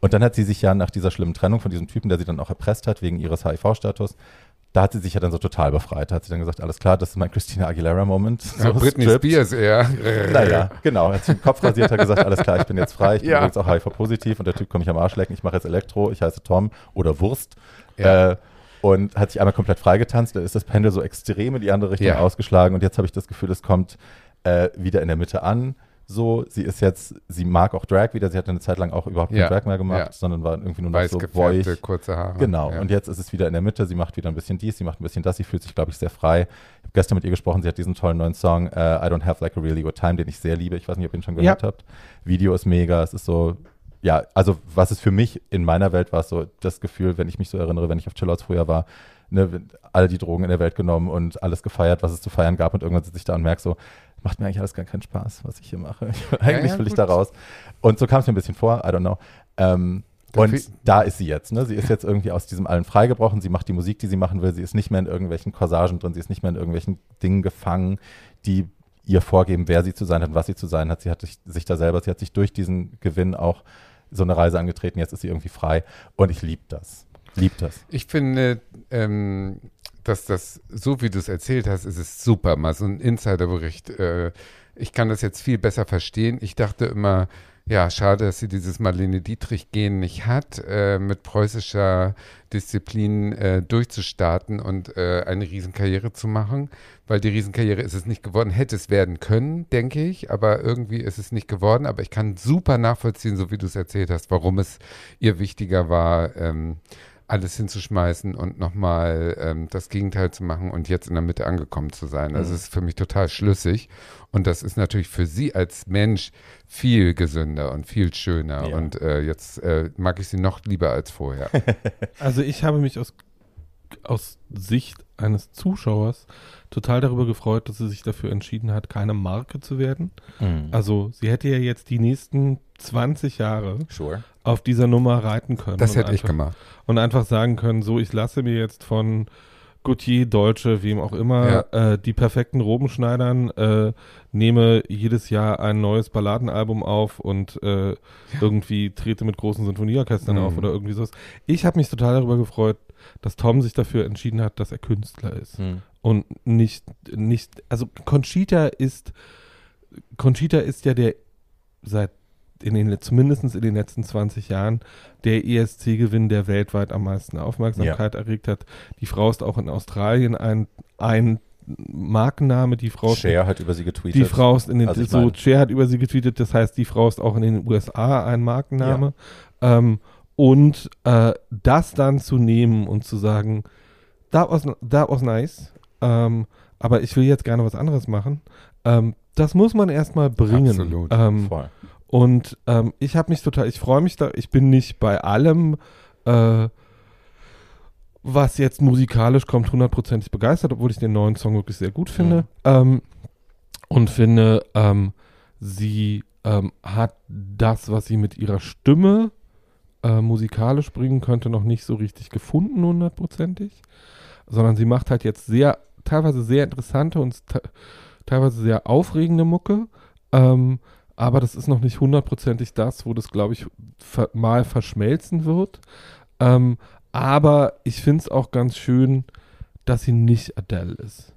Und dann hat sie sich ja nach dieser schlimmen Trennung von diesem Typen, der sie dann auch erpresst hat, wegen ihres HIV-Status, da hat sie sich ja dann so total befreit. Da hat sie dann gesagt, alles klar, das ist mein Christina Aguilera-Moment. Ja, So Britney stripped. Spears eher. Naja, genau. Hat sich den Kopf rasiert, hat gesagt, alles klar, ich bin jetzt frei, ich bin Ja. übrigens auch HIV-positiv und der Typ kann mich am Arsch lecken, ich mache jetzt Elektro, ich heiße Tom oder Wurst. Ja. Äh, und hat sich einmal komplett freigetanzt, dann ist das Pendel so extrem in die andere Richtung Ja. ausgeschlagen und jetzt habe ich das Gefühl, es kommt äh, wieder in der Mitte an. So, sie ist jetzt, sie mag auch Drag wieder, sie hat eine Zeit lang auch überhaupt kein Ja. Drag mehr gemacht, Ja. sondern war irgendwie nur noch Weiß so gefärbte, kurze Haare. Genau, Ja. und jetzt ist es wieder in der Mitte. Sie macht wieder ein bisschen dies, sie macht ein bisschen das. Sie fühlt sich, glaube ich, sehr frei. Ich habe gestern mit ihr gesprochen. Sie hat diesen tollen neuen Song, äh, I Don't Have Like a Really Good Time, den ich sehr liebe. Ich weiß nicht, ob ihr ihn schon gehört habt. Video ist mega. Es ist so, ja, also was es für mich in meiner Welt war, so das Gefühl, wenn ich mich so erinnere, wenn ich auf Chillouts früher war, ne, alle die Drogen in der Welt genommen und alles gefeiert, was es zu feiern gab. Und irgendwann sitze ich da und merke so, macht mir eigentlich alles gar keinen Spaß, was ich hier mache. eigentlich ja, will ich da raus. Und so kam es mir ein bisschen vor, I don't know. Ähm, und da ist sie jetzt. Ne? Sie ist jetzt irgendwie aus diesem allen freigebrochen. Sie macht die Musik, die sie machen will. Sie ist nicht mehr in irgendwelchen Corsagen drin. Sie ist nicht mehr in irgendwelchen Dingen gefangen, die ihr vorgeben, wer sie zu sein hat und was sie zu sein hat. Sie hat sich, sich da selber, sie hat sich durch diesen Gewinn auch so eine Reise angetreten. Jetzt ist sie irgendwie frei. Und ich liebe das. Lieb das. Ich finde, ähm, dass das, so wie du es erzählt hast, ist es super. Mal so ein Insiderbericht. Äh, ich kann das jetzt viel besser verstehen. Ich dachte immer, ja, schade, dass sie dieses Marlene Dietrich-Gen nicht hat, äh, mit preußischer Disziplin äh, durchzustarten und äh, eine Riesenkarriere zu machen, weil die Riesenkarriere ist es nicht geworden. Hätte es werden können, denke ich, aber irgendwie ist es nicht geworden. Aber ich kann super nachvollziehen, so wie du es erzählt hast, warum es ihr wichtiger war, ähm, alles hinzuschmeißen und nochmal ähm, das Gegenteil zu machen und jetzt in der Mitte angekommen zu sein. Also Mhm. es ist für mich total schlüssig. Und das ist natürlich für sie als Mensch viel gesünder und viel schöner. Ja. Und äh, jetzt äh, mag ich sie noch lieber als vorher. Also ich habe mich aus, aus Sicht eines Zuschauers total darüber gefreut, dass sie sich dafür entschieden hat, keine Marke zu werden. Also sie hätte ja jetzt die nächsten 20 Jahre sure. auf dieser Nummer reiten können. Das hätte ich einfach, gemacht. Und einfach sagen können, so ich lasse mir jetzt von Gautier, Deutsche, wem auch immer, äh, die perfekten Robenschneidern, äh, nehme jedes Jahr ein neues Balladenalbum auf und äh, irgendwie trete mit großen Sinfonieorchestern Mhm. auf oder irgendwie sowas. Ich habe mich total darüber gefreut, dass Tom sich dafür entschieden hat, dass er Künstler ist Hm. und nicht, nicht, also Conchita ist, Conchita ist ja der seit in den, zumindest in den letzten 20 Jahren der ESC-Gewinn, der weltweit am meisten Aufmerksamkeit erregt hat. Die Frau ist auch in Australien ein, ein Markenname, die Frau Cher hat über sie getweetet. die Frau ist in den, Also so, meine- Cher hat über sie getweetet, das heißt, die Frau ist auch in den USA ein Markenname. Ähm, und äh, das dann zu nehmen und zu sagen, that was, that was nice, ähm, aber ich will jetzt gerne was anderes machen, ähm, das muss man erstmal bringen. Absolut. Ähm, Voll. Und ähm, ich habe mich total, ich freue mich da, ich bin nicht bei allem äh, was jetzt musikalisch kommt, hundertprozentig begeistert, obwohl ich den neuen Song wirklich sehr gut finde. Mhm. Ähm, und finde, ähm, sie ähm, hat das, was sie mit ihrer Stimme äh, musikalisch bringen könnte, noch nicht so richtig gefunden, hundertprozentig. Sondern sie macht halt jetzt sehr, teilweise sehr interessante und te teilweise sehr aufregende Mucke. Ähm, aber das ist noch nicht hundertprozentig das, wo das, glaube ich, ver mal verschmelzen wird. Ähm, aber ich finde es auch ganz schön, dass sie nicht Adele ist.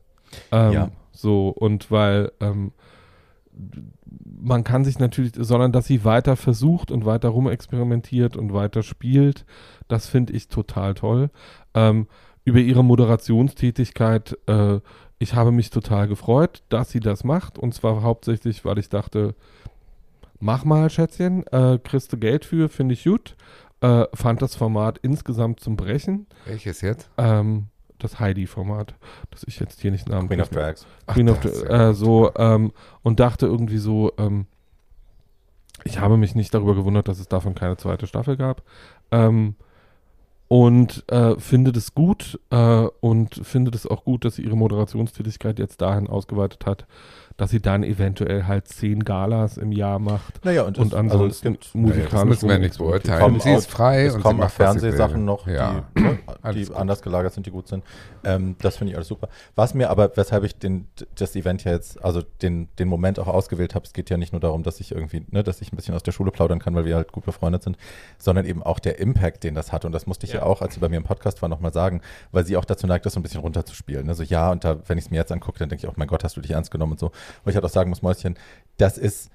Ähm, Ja. So, und weil ähm, man kann sich natürlich, sondern dass sie weiter versucht und weiter rumexperimentiert und weiter spielt, das finde ich total toll. Ähm, über ihre Moderationstätigkeit, äh, ich habe mich total gefreut, dass sie das macht. Und zwar hauptsächlich, weil ich dachte, mach mal, Schätzchen, äh, kriegst du Geld für, finde ich gut. Äh, fand das Format insgesamt zum Brechen. Welches jetzt? Ähm, das Heidi-Format, das ich jetzt hier nicht namentlich Queen of Drags. Queen of ja. äh, so ähm, und dachte irgendwie so, ähm, ich habe mich nicht darüber gewundert, dass es davon keine zweite Staffel gab. Ähm, und äh, finde das gut äh, und finde das auch gut, dass sie ihre Moderationstätigkeit jetzt dahin ausgeweitet hat, dass sie dann eventuell halt zehn Galas im Jahr macht Naja, und, und es, ansonsten also es gibt, musikalisch. das müssen wir nicht rumexperimentiert. beurteilen. kommen sie ist auch- frei es und kommen auch Fernsehsachen noch, Ja. die, ne, die gut. anders gelagert sind, die gut sind. Ähm, das finde ich alles super. Was mir aber, weshalb ich den, das Event ja jetzt, also den, den Moment auch ausgewählt habe, es geht ja nicht nur darum, dass ich irgendwie, ne, dass ich ein bisschen aus der Schule plaudern kann, weil wir halt gut befreundet sind, sondern eben auch der Impact, den das hat. Und das musste ich ja, Ja. auch, als sie bei mir im Podcast war, nochmal sagen, weil sie auch dazu neigt, das so ein bisschen runterzuspielen. Also ja, und da, wenn ich es mir jetzt angucke, dann denke ich auch, mein Gott, hast du dich ernst genommen und so. Weil ich halt auch sagen muss, Mäuschen, das ist,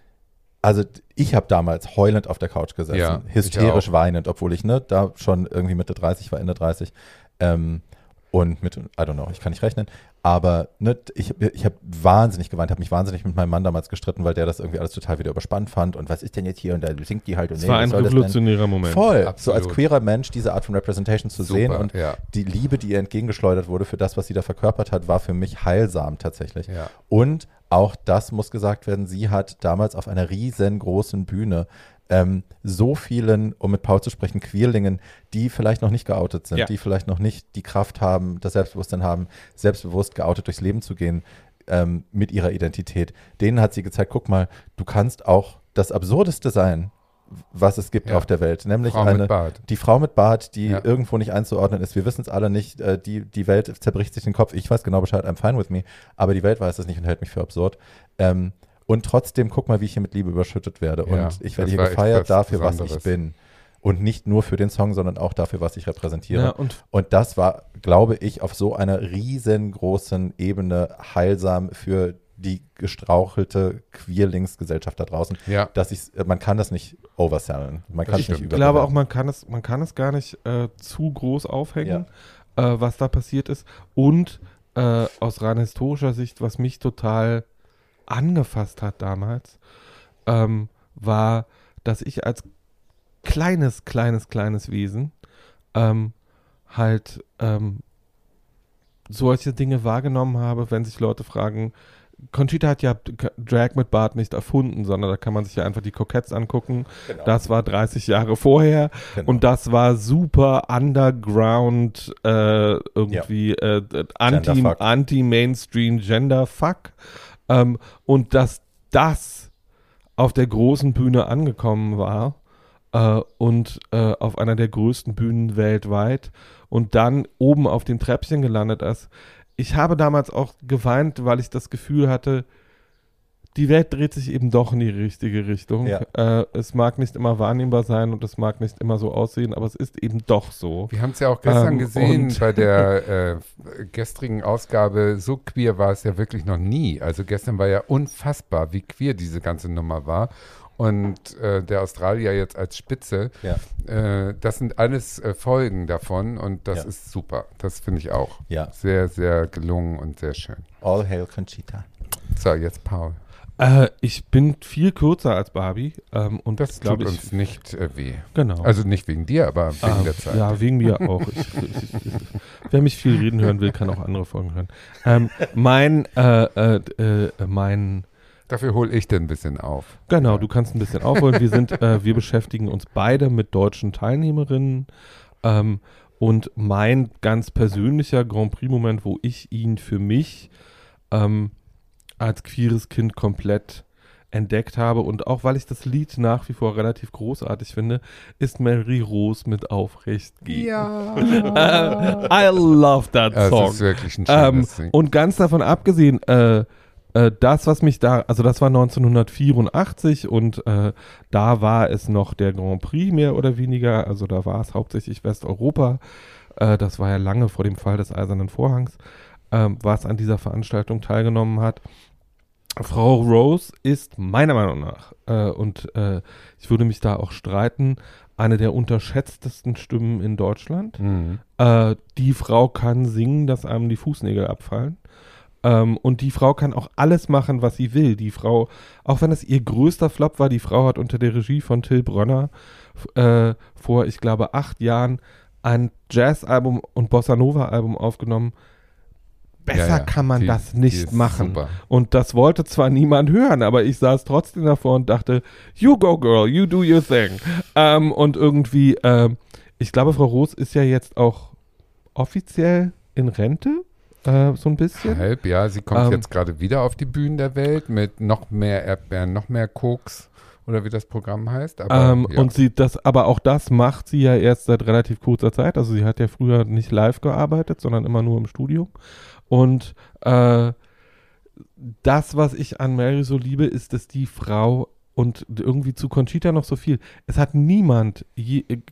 also ich habe damals heulend auf der Couch gesessen, Ja, hysterisch weinend, obwohl ich ne, da schon irgendwie Mitte 30 war, Ende 30. Ähm, und mit, I don't know, ich kann nicht rechnen, aber ne, ich, ich habe wahnsinnig geweint, habe mich wahnsinnig mit meinem Mann damals gestritten, weil der das irgendwie alles total wieder überspannt fand und was ist denn jetzt hier und da singt die halt und Es nee, war ein revolutionärer Moment. Voll, so Absolut. als queerer Mensch diese Art von Representation zu Super, sehen und ja. die Liebe, die ihr entgegengeschleudert wurde für das, was sie da verkörpert hat, war für mich heilsam tatsächlich. Ja. Und auch das muss gesagt werden, sie hat damals auf einer riesengroßen Bühne ähm, so vielen, um mit Paul zu sprechen, Queerlingen, die vielleicht noch nicht geoutet sind, Ja. die vielleicht noch nicht die Kraft haben, das Selbstbewusstsein haben, selbstbewusst geoutet durchs Leben zu gehen ähm, mit ihrer Identität. Denen hat sie gezeigt, guck mal, du kannst auch das Absurdeste sein, was es gibt Ja. auf der Welt, nämlich Frau mit eine, Bart. die Frau mit Bart, die Ja. irgendwo nicht einzuordnen ist. Wir wissen es alle nicht. Äh, die, die Welt zerbricht sich den Kopf. Ich weiß genau Bescheid, I'm fine with me. Aber die Welt weiß es nicht und hält mich für absurd. Ähm, und trotzdem, guck mal, wie ich hier mit Liebe überschüttet werde. Ja, und ich werde das hier gefeiert dafür, was ich bin. Und nicht nur für den Song, sondern auch dafür, was ich repräsentiere. Ja, und Und das war, glaube ich, auf so einer riesengroßen Ebene heilsam für die gestrauchelte Queerlingsgesellschaft da draußen, Ja. dass ich, man kann das nicht oversellen. Man kann es nicht. Ich glaube auch, man kann es, man kann es gar nicht äh, zu groß aufhängen, äh, was da passiert ist. Und äh, aus rein historischer Sicht, was mich total angefasst hat damals, ähm, war, dass ich als kleines, kleines, kleines Wesen ähm, halt ähm, solche Dinge wahrgenommen habe, wenn sich Leute fragen, Conchita hat ja Drag mit Bart nicht erfunden, sondern da kann man sich ja einfach die Coquettes angucken. Genau. Das war 30 Jahre vorher Genau. und das war super underground äh, irgendwie äh, anti, Genderfuck. anti-Mainstream Genderfuck. Ähm, und dass das auf der großen Bühne angekommen war äh, und äh, auf einer der größten Bühnen weltweit und dann oben auf dem Treppchen gelandet ist. Ich habe damals auch geweint, weil ich das Gefühl hatte, die Welt dreht sich eben doch in die richtige Richtung. Ja. Äh, es mag nicht immer wahrnehmbar sein und es mag nicht immer so aussehen, aber es ist eben doch so. Wir haben es ja auch gestern Ähm, gesehen bei der äh, gestrigen Ausgabe. So queer war es ja wirklich noch nie. Also gestern war ja unfassbar, wie queer diese ganze Nummer war. Und äh, der Australier jetzt als Spitze, Ja. äh, das sind alles äh, Folgen davon und das Ja. ist super. Das finde ich auch. Ja. Sehr, sehr gelungen und sehr schön. All hail Conchita. So, jetzt Paul. Äh, ich bin viel kürzer als Barbie und und Das tut ich, uns nicht äh, weh. Genau. Also nicht wegen dir, aber wegen Ah, der Zeit. Ja, wegen mir auch. Ich, ich, ich, wer mich viel reden hören will, kann auch andere Folgen hören. Ähm, mein, äh, äh, äh, mein, Dafür hole ich den ein bisschen auf. genau, du kannst ein bisschen aufholen. Wir sind, äh, wir beschäftigen uns beide mit deutschen Teilnehmerinnen ähm, Und mein ganz persönlicher Grand Prix-Moment, wo ich ihn für mich ähm, als queeres Kind komplett entdeckt habe und auch weil ich das Lied nach wie vor relativ großartig finde, ist Mary Rose mit Aufrecht gehen. Ja. Äh, I love that song. ist wirklich ein Ähm, schönes Ding. und ganz davon abgesehen, äh, äh, das, was mich da, also das war 1984 und äh, da war es noch der Grand Prix mehr oder weniger, also da war es hauptsächlich Westeuropa, äh, das war ja lange vor dem Fall des Eisernen Vorhangs, ähm, was an dieser Veranstaltung teilgenommen hat. Frau Rose ist meiner Meinung nach, äh, und äh, ich würde mich da auch streiten, eine der unterschätztesten Stimmen in Deutschland. Mhm. Äh, die Frau kann singen, dass einem die Fußnägel abfallen. Ähm, und die Frau kann auch alles machen, was sie will. Die Frau, auch wenn es ihr größter Flop war, die Frau hat unter der Regie von Till Brönner äh, vor, ich glaube, acht Jahren ein Jazz-Album und Bossa Nova-Album aufgenommen. Besser Ja, ja. kann man Die- das nicht machen. Super. Und das wollte zwar niemand hören, aber ich saß trotzdem davor und dachte, you go girl, you do your thing. Ähm, und irgendwie, ähm, ich glaube, Frau Roos ist ja jetzt auch offiziell in Rente, äh, so ein bisschen. Halb, ja. Sie kommt Ähm, jetzt gerade wieder auf die Bühnen der Welt mit noch mehr Erdbeeren, noch mehr Koks oder wie das Programm heißt. Aber, Ähm, ja. Und sie das, aber auch das macht sie ja erst seit relativ kurzer Zeit. Also sie hat ja früher nicht live gearbeitet, sondern immer nur im Studio. Und äh, das, was ich an Mary so liebe, ist, dass die Frau und irgendwie zu Conchita noch so viel. Es hat niemand,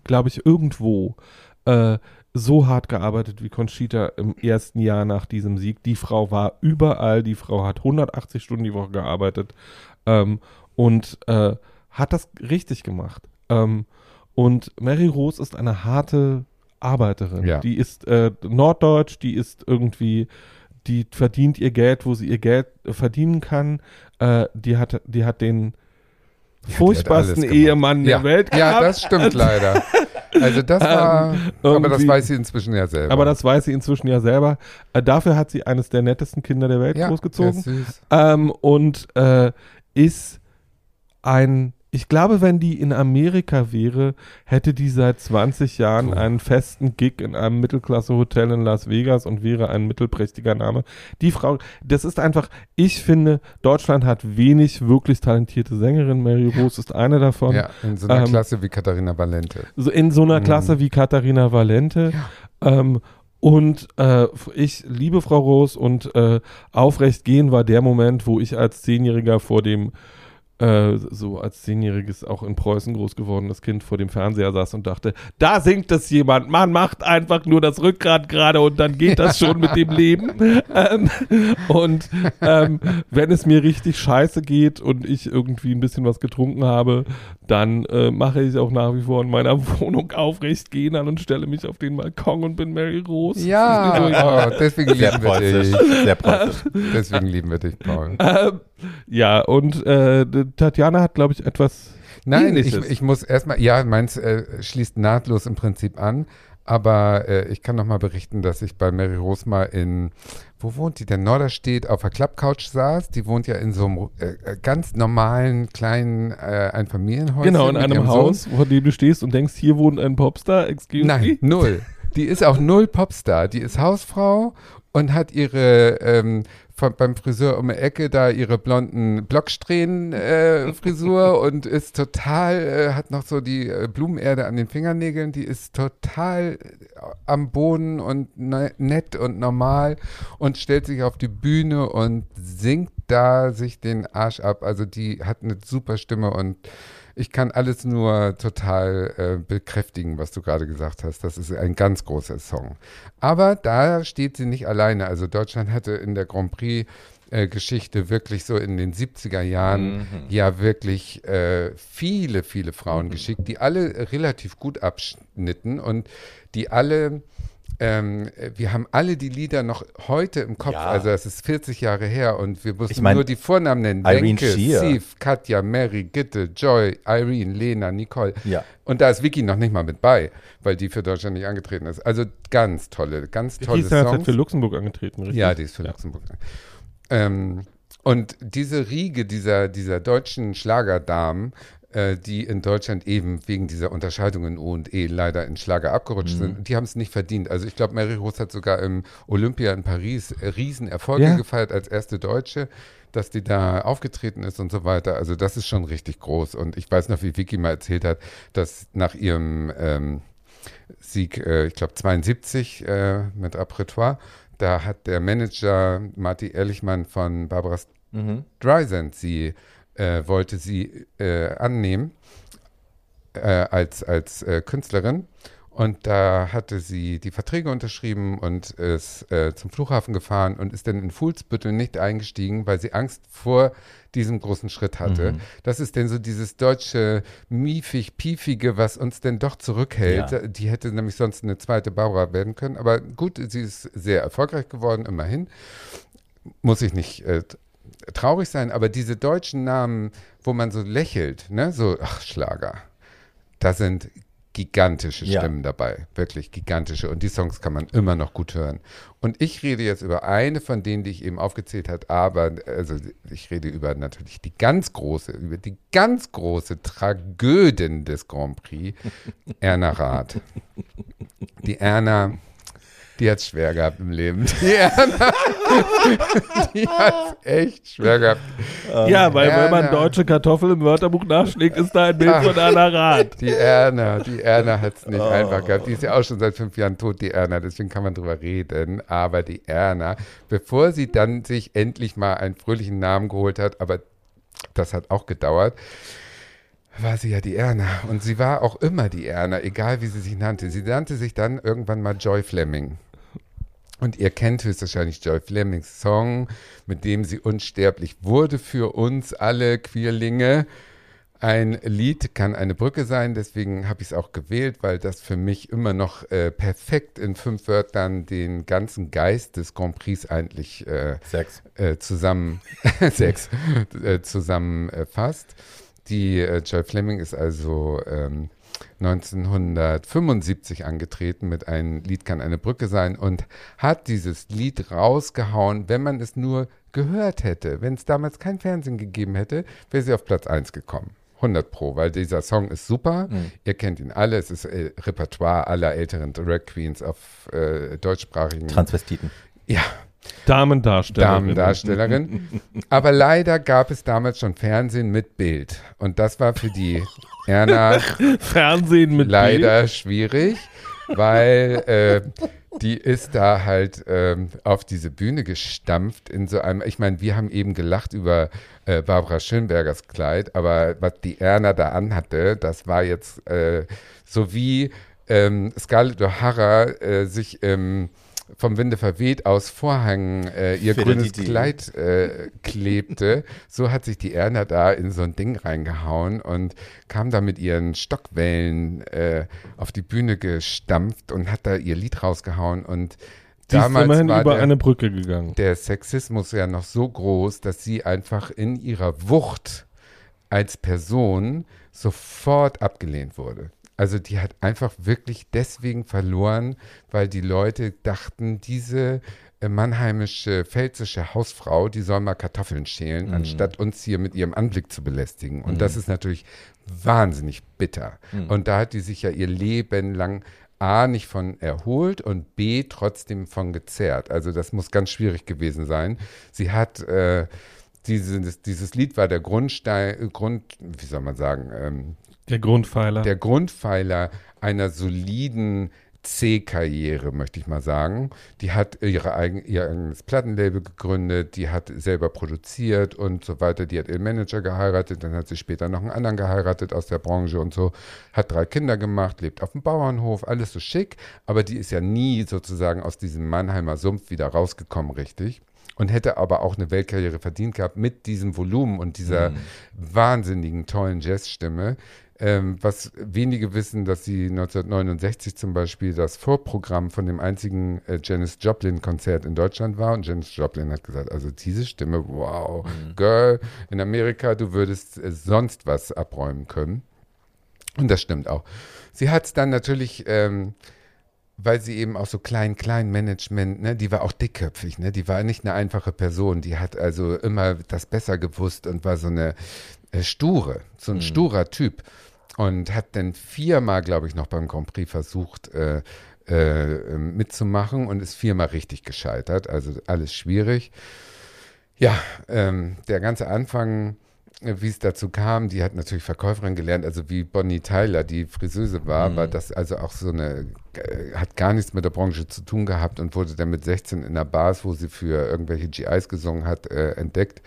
glaube ich, irgendwo äh, so hart gearbeitet wie Conchita im ersten Jahr nach diesem Sieg. Die Frau war überall, die Frau hat 180 Stunden die Woche gearbeitet ähm, und äh, hat das richtig gemacht. Ähm, und Mary Rose ist eine harte Arbeiterin. Ja. Die ist äh, norddeutsch, die ist irgendwie, die verdient ihr Geld, wo sie ihr Geld verdienen kann. Äh, die, hat, die hat den hat furchtbarsten. Ehemann ja. der Welt Ja, gehabt. das stimmt leider. Also das war, aber das weiß sie inzwischen ja selber. Aber das weiß sie inzwischen ja selber. Äh, dafür hat sie eines der nettesten Kinder der Welt ja, großgezogen. Ähm, und äh, ist ein, ich glaube, wenn die in Amerika wäre, hätte die seit 20 Jahren Puh. einen festen Gig in einem Mittelklasse-Hotel in Las Vegas und wäre ein mittelprächtiger Name. Die Frau, das ist einfach, ich finde, Deutschland hat wenig wirklich talentierte Sängerinnen. Mary Rose ist eine davon. Ja, in so einer ähm, Klasse wie Katharina Valente. So in so einer Mhm. Klasse wie Katharina Valente. Ähm, und äh, ich liebe Frau Rose und äh, aufrecht gehen war der Moment, wo ich als Zehnjähriger vor dem äh, so als zehnjähriges, auch in Preußen groß gewordenes Kind vor dem Fernseher saß und dachte, da singt es jemand, man macht einfach nur das Rückgrat gerade und dann geht das schon mit dem Leben. Ähm, und ähm, wenn es mir richtig scheiße geht und ich irgendwie ein bisschen was getrunken habe, dann äh, mache ich auch nach wie vor in meiner Wohnung aufrecht gehen an und stelle mich auf den Balkon und bin Mary Rose. Das. Ja, oh, deswegen Sehr lieben wir dich. Sehr. Deswegen lieben wir dich, Paul. Ähm, ja, und äh, Tatjana hat, glaube ich, etwas Nein, ich, Ähnliches. ich muss erstmal, ja, meins äh, schließt nahtlos im Prinzip an, aber äh, ich kann noch mal berichten, dass ich bei Mary Rose mal in, wo wohnt die denn? Norderstedt auf der Klappcouch saß. Die wohnt ja in so einem äh, ganz normalen kleinen äh, Einfamilienhäuschen. Genau, in einem Haus, vor dem du stehst und denkst, hier wohnt ein Popstar, excuse Nein, me. null. Die ist auch null Popstar. Die ist Hausfrau und hat ihre ähm, von, beim Friseur um die Ecke da ihre blonden Blocksträhnen-Frisur und ist total, äh, hat noch so die äh, Blumenerde an den Fingernägeln. Die ist total äh, am Boden und ne, nett und normal und stellt sich auf die Bühne und singt da sich den Arsch ab. Also die hat eine super Stimme und ich kann alles nur total äh, bekräftigen, was du gerade gesagt hast. Das ist ein ganz großer Song. Aber da steht sie nicht alleine. Also Deutschland hatte in der Grand Prix äh, Geschichte wirklich so in den 70er Jahren ja wirklich äh, viele, viele Frauen geschickt, die alle relativ gut abschnitten und die alle ähm, wir haben alle die Lieder noch heute im Kopf, Ja. also das ist 40 Jahre her und wir mussten Ich mein, nur die Vornamen nennen. Irene Denke, Shear. Steve, Katja, Mary, Gitte, Joy, Irene, Lena, Nicole. Ja. Und da ist Vicky noch nicht mal mit bei, weil die für Deutschland nicht angetreten ist. Also ganz tolle, ganz Die tolle ist ja Songs. halt für Luxemburg angetreten, richtig? Ja, die ist für Luxemburg. Ähm, und diese Riege dieser, dieser deutschen Schlagerdamen äh, die in Deutschland eben wegen dieser Unterscheidung in O und E leider in Schlager abgerutscht sind. Die haben es nicht verdient. Also ich glaube, Mary Rose hat sogar im Olympia in Paris äh, Riesenerfolge Ja. gefeiert als erste Deutsche, dass die da aufgetreten ist und so weiter. Also das ist schon richtig groß. Und ich weiß noch, wie Vicky mal erzählt hat, dass nach ihrem ähm, Sieg, äh, ich glaube 72 äh, mit Apretoire, da hat der Manager Marty Ehrlichmann von Barbara Mhm. Streisand sie äh, wollte sie äh, annehmen äh, als, als äh, Künstlerin. Und da hatte sie die Verträge unterschrieben und ist äh, zum Flughafen gefahren und ist dann in Fuhlsbüttel nicht eingestiegen, weil sie Angst vor diesem großen Schritt hatte. Mhm. Das ist denn so dieses deutsche miefig, piefige, was uns denn doch zurückhält. Ja. Die hätte nämlich sonst eine zweite Barbara werden können. Aber gut, sie ist sehr erfolgreich geworden, immerhin. Muss ich nicht äh, traurig sein, aber diese deutschen Namen, wo man so lächelt, ne, so, ach, Schlager, da sind gigantische Ja. Stimmen dabei, wirklich gigantische. Und die Songs kann man immer noch gut hören. Und ich rede jetzt über eine von denen, die ich eben aufgezählt habe, aber also ich rede über natürlich die ganz große, über die ganz große Tragödin des Grand Prix, Erna Rath. Die Erna, die hat es schwer gehabt im Leben. Die Erna, die hat es echt schwer gehabt. Ja, weil wenn man Erna. deutsche Kartoffel im Wörterbuch nachschlägt, ist da ein Bild Ach. von einer Rad. Die Erna, die Erna hat es nicht einfach gehabt. Die ist ja auch schon seit fünf Jahren tot, die Erna, deswegen kann man drüber reden. Aber die Erna, bevor sie dann sich endlich mal einen fröhlichen Namen geholt hat, aber das hat auch gedauert, war sie ja die Erna. Und sie war auch immer die Erna, egal wie sie sich nannte. Sie nannte sich dann irgendwann mal Joy Fleming. Und ihr kennt höchstwahrscheinlich Joy Flemings Song, mit dem sie unsterblich wurde für uns alle Queerlinge. Ein Lied kann eine Brücke sein, deswegen habe ich es auch gewählt, weil das für mich immer noch äh, perfekt in fünf Wörtern den ganzen Geist des Grand Prix eigentlich äh, Sex. äh, zusammen sechs äh, zusammenfasst. Die äh, Joy Fleming ist also ähm, 1975 angetreten mit einem Lied kann eine Brücke sein und hat dieses Lied rausgehauen, wenn man es nur gehört hätte. Wenn es damals kein Fernsehen gegeben hätte, wäre sie auf Platz 1 gekommen. 100 Pro, weil dieser Song ist super. Ihr kennt ihn alle. Es ist äh, Repertoire aller älteren Drag Queens auf äh, deutschsprachigen. Transvestiten. ja, Damendarsteller. Damendarstellerin. Aber leider gab es damals schon Fernsehen mit Bild. Und das war für die Erna Fernsehen mit leider schwierig, weil äh, die ist da halt ähm, auf diese Bühne gestampft in so einem, ich meine, wir haben eben gelacht über äh, Barbara Schönbergers Kleid, aber was die Erna da anhatte, das war jetzt äh, so wie ähm, Scarlett O'Hara äh, sich im vom Winde verweht aus Vorhängen äh, ihr grünes. Kleid äh, klebte, so hat sich die Erna da in so ein Ding reingehauen und kam da mit ihren Stockwellen äh, auf die Bühne gestampft und hat da ihr Lied rausgehauen und ist damals immerhin war über der, eine Brücke gegangen. der Sexismus ja noch so groß, dass sie einfach in ihrer Wucht als Person sofort abgelehnt wurde. Also die hat einfach wirklich deswegen verloren, weil die Leute dachten, diese äh, mannheimische, pfälzische Hausfrau, die soll mal Kartoffeln schälen, anstatt uns hier mit ihrem Anblick zu belästigen. Und das ist natürlich wahnsinnig bitter. Und da hat die sich ja ihr Leben lang A nicht von erholt und B trotzdem von gezerrt. Also das muss ganz schwierig gewesen sein. Sie hat äh, dieses, dieses Lied war der Grundstein, Grund, wie soll man sagen, ähm, Der Grundpfeiler. der Grundpfeiler einer soliden C-Karriere, möchte ich mal sagen. Die hat ihre eigen, ihr eigenes Plattenlabel gegründet, die hat selber produziert und so weiter. Die hat ihren Manager geheiratet, dann hat sie später noch einen anderen geheiratet aus der Branche und so. Hat drei Kinder gemacht, lebt auf dem Bauernhof, alles so schick, aber die ist ja nie sozusagen aus diesem Mannheimer Sumpf wieder rausgekommen, richtig. Und hätte aber auch eine Weltkarriere verdient gehabt mit diesem Volumen und dieser wahnsinnigen, tollen Jazzstimme. Ähm, was wenige wissen, dass sie 1969 zum Beispiel das Vorprogramm von dem einzigen äh, Janis Joplin-Konzert in Deutschland war. Und Janis Joplin hat gesagt, also diese Stimme, wow, Girl, in Amerika, du würdest äh, sonst was abräumen können. Und das stimmt auch. Sie hat es dann natürlich, ähm, weil sie eben auch so klein, klein Management, ne, die war auch dickköpfig, ne, die war nicht eine einfache Person, die hat also immer das besser gewusst und war so eine äh, sture, so ein Mhm. sturer Typ. Und hat dann viermal, glaube ich, noch beim Grand Prix versucht äh, äh, mitzumachen und ist viermal richtig gescheitert. Also alles schwierig. Ja, ähm, der ganze Anfang, äh, wie es dazu kam, die hat natürlich Verkäuferin gelernt, also wie Bonnie Tyler, die Friseuse war, Mhm. war das also auch so eine, äh, hat gar nichts mit der Branche zu tun gehabt und wurde dann mit 16 in der Bars, wo sie für irgendwelche GIs gesungen hat, äh, entdeckt.